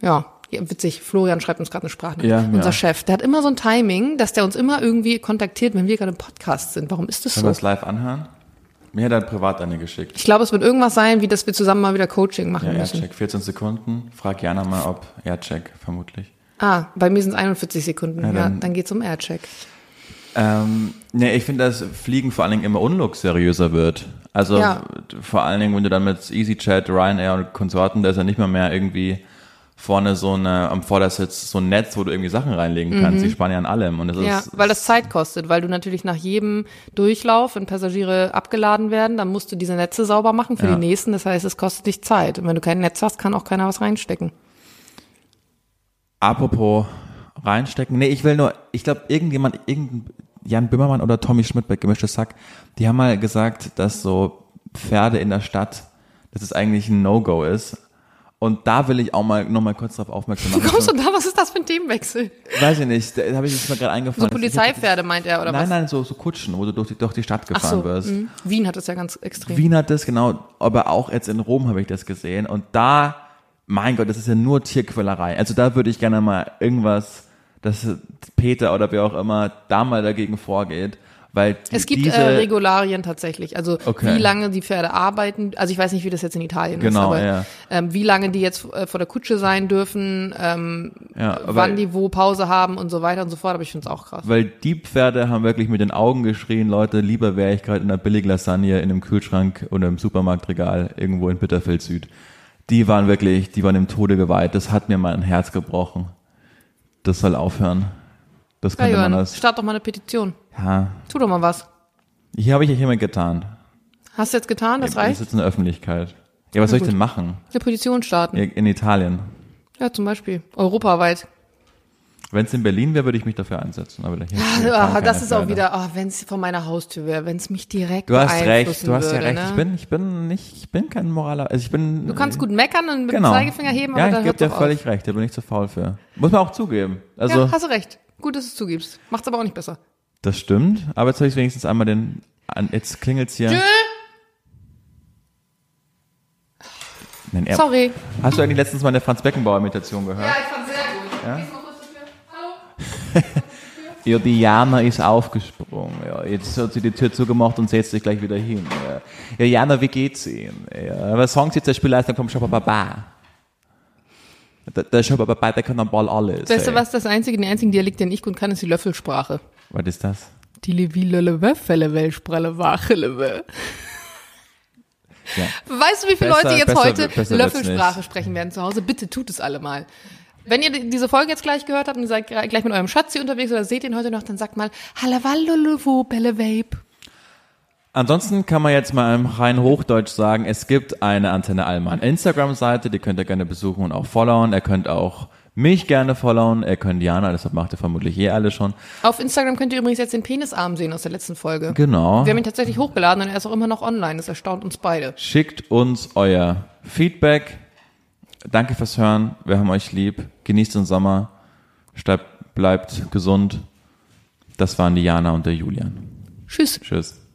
Speaker 2: ja, ja, witzig, Florian schreibt uns gerade eine Sprachnachricht.
Speaker 1: Ja,
Speaker 2: Unser
Speaker 1: ja.
Speaker 2: Chef, der hat immer so ein Timing, dass der uns immer irgendwie kontaktiert, wenn wir gerade im Podcast sind. Warum ist das
Speaker 1: Können wir
Speaker 2: so?
Speaker 1: das live anhören? Mir hat er privat eine geschickt.
Speaker 2: Ich glaube, es wird irgendwas sein, wie dass wir zusammen mal wieder Coaching machen
Speaker 1: Ja,
Speaker 2: müssen.
Speaker 1: Aircheck, 14 Sekunden. Frag Jana mal, ob Aircheck, vermutlich.
Speaker 2: Ah, bei mir sind es 41 Sekunden. Ja,
Speaker 1: dann-
Speaker 2: dann, geht's um Aircheck.
Speaker 1: Ähm, nee, ich finde, dass Fliegen vor allen Dingen immer unluxuriöser wird. Also
Speaker 2: Ja.
Speaker 1: vor allen Dingen, wenn du dann mit EasyJet, Ryanair und Konsorten, da ist ja nicht mal mehr irgendwie vorne so eine, am Vordersitz so ein Netz, wo du irgendwie Sachen reinlegen kannst. Die sparen ja an allem. Und das
Speaker 2: Mhm. Ja,
Speaker 1: ist,
Speaker 2: weil das Zeit kostet, weil du natürlich nach jedem Durchlauf, wenn Passagiere abgeladen werden, dann musst du diese Netze sauber machen für
Speaker 1: Ja.
Speaker 2: die nächsten. Das heißt, es kostet dich Zeit. Und wenn du kein Netz hast, kann auch keiner was reinstecken.
Speaker 1: Apropos reinstecken. Nee, ich will nur, ich glaube, irgendjemand, irgendein Jan Böhmermann oder Tommy Schmidt bei Gemischtes Sack, die haben mal gesagt, dass so Pferde in der Stadt, dass es eigentlich ein No-Go ist. Und da will ich auch mal noch mal kurz darauf aufmerksam
Speaker 2: Wie [LAUGHS]
Speaker 1: machen.
Speaker 2: kommst du da? Was ist das für ein Themenwechsel?
Speaker 1: Weiß ich nicht, da habe ich jetzt mal gerade
Speaker 2: So
Speaker 1: eingefallen.
Speaker 2: Polizeipferde meint er, oder
Speaker 1: Nein,
Speaker 2: was?
Speaker 1: nein, so, so Kutschen, wo du durch die, durch die Stadt gefahren
Speaker 2: so,
Speaker 1: wirst.
Speaker 2: mh. Wien hat das ja ganz extrem.
Speaker 1: Wien hat das, genau, aber auch jetzt in Rom habe ich das gesehen. Und da, mein Gott, das ist ja nur Tierquälerei. Also da würde ich gerne mal irgendwas, dass Peter oder wer auch immer da mal dagegen vorgeht. Weil
Speaker 2: Es gibt
Speaker 1: diese,
Speaker 2: äh, Regularien tatsächlich, also
Speaker 1: Okay.
Speaker 2: wie lange die Pferde arbeiten. Also ich weiß nicht, wie das jetzt in Italien ist,
Speaker 1: Genau,
Speaker 2: aber
Speaker 1: ja.
Speaker 2: ähm, wie lange die jetzt äh, vor der Kutsche sein dürfen, ähm,
Speaker 1: ja,
Speaker 2: wann die wo Pause haben und so weiter und so fort. Aber ich finde es auch krass.
Speaker 1: weil die Pferde haben wirklich mit den Augen geschrien, Leute, lieber wäre ich gerade in einer billigen Lasagne in einem Kühlschrank oder im Supermarktregal irgendwo in Bitterfeld Süd. Die waren wirklich, die waren im Tode geweiht. Das hat mir mein Herz gebrochen. Das soll aufhören. Das
Speaker 2: Ja,
Speaker 1: könnte man
Speaker 2: Johann,
Speaker 1: das.
Speaker 2: start doch mal eine Petition.
Speaker 1: Ja,
Speaker 2: Tu doch mal was.
Speaker 1: hier habe ich ja hiermit getan.
Speaker 2: Hast du jetzt getan? Das
Speaker 1: Ich
Speaker 2: reicht?
Speaker 1: sitze in der Öffentlichkeit. Ja, was soll ich
Speaker 2: gut.
Speaker 1: denn machen?
Speaker 2: Eine Petition starten.
Speaker 1: Ja, In Italien.
Speaker 2: Ja, zum Beispiel. Europaweit.
Speaker 1: Wenn es in Berlin wäre, würde ich mich dafür einsetzen. Aber hier,
Speaker 2: Ah,
Speaker 1: keine
Speaker 2: das ist auch
Speaker 1: Pferde.
Speaker 2: wieder, oh, wenn es vor meiner Haustür wäre, wenn es mich direkt
Speaker 1: Du hast recht, du hast ja recht.
Speaker 2: Ne?
Speaker 1: Ich bin, ich bin nicht, ich bin kein Moraler. Also ich bin.
Speaker 2: du kannst gut meckern und mit
Speaker 1: genau.
Speaker 2: dem Zeigefinger heben, aber
Speaker 1: Ja,
Speaker 2: dann
Speaker 1: ich gebe dir völlig recht. Da bin ich zu faul für. Muss man auch zugeben.
Speaker 2: auf.
Speaker 1: Also
Speaker 2: ja, hast du recht. Gut, dass du es zugibst. Macht's aber auch nicht besser.
Speaker 1: das stimmt. Aber jetzt habe ich wenigstens einmal den. An, jetzt klingelt's hier.
Speaker 2: Tschö.
Speaker 1: Nein, er,
Speaker 2: Sorry.
Speaker 1: Hast du eigentlich letztens mal eine Franz Beckenbauer Imitation gehört?
Speaker 2: ich fand's sehr gut. Gehst mal kurz dafür. Hallo? [LAUGHS]
Speaker 1: Ja, die Jana ist aufgesprungen. Ja, jetzt hat sie die Tür zugemacht und setzt sich gleich wieder hin. Ja, ja Jana, wie geht's Ihnen? Ja, was sagen Sie zur Spielleistung vom Schabababa? Der, der Schabababa, der kann am Ball alles.
Speaker 2: Weißt du was, das einzige, den einzigen Dialekt, den ich gut kann, ist die Löffelsprache.
Speaker 1: Was ist das?
Speaker 2: Die Wachele
Speaker 1: Ja.
Speaker 2: Weißt du, wie viele
Speaker 1: Besser-
Speaker 2: Leute jetzt
Speaker 1: besser-
Speaker 2: heute
Speaker 1: besser
Speaker 2: Löffelsprache sprechen werden zu Hause? Bitte tut es alle mal. Wenn ihr die- diese Folge jetzt gleich gehört habt und ihr seid gleich mit eurem Schatz hier unterwegs oder seht ihn heute noch, dann sagt mal Halawallolowo Belle Vape.
Speaker 1: Ansonsten kann man jetzt mal im rein Hochdeutsch sagen, es gibt eine Antenne Allmann Instagram-Seite, die könnt ihr gerne besuchen und auch followen. Ihr könnt auch mich gerne followen, ihr könnt Jana, deshalb macht ihr vermutlich eh alle schon.
Speaker 2: Auf Instagram könnt ihr übrigens jetzt den Penisarm sehen aus der letzten Folge.
Speaker 1: Genau.
Speaker 2: Wir haben ihn tatsächlich hochgeladen und er ist auch immer noch online. Das erstaunt uns beide.
Speaker 1: Schickt uns euer Feedback. Danke fürs Hören. Wir haben euch lieb. Genießt den Sommer. Bleibt, gesund. Das waren die Jana und der Julian.
Speaker 2: Tschüss.
Speaker 1: Tschüss.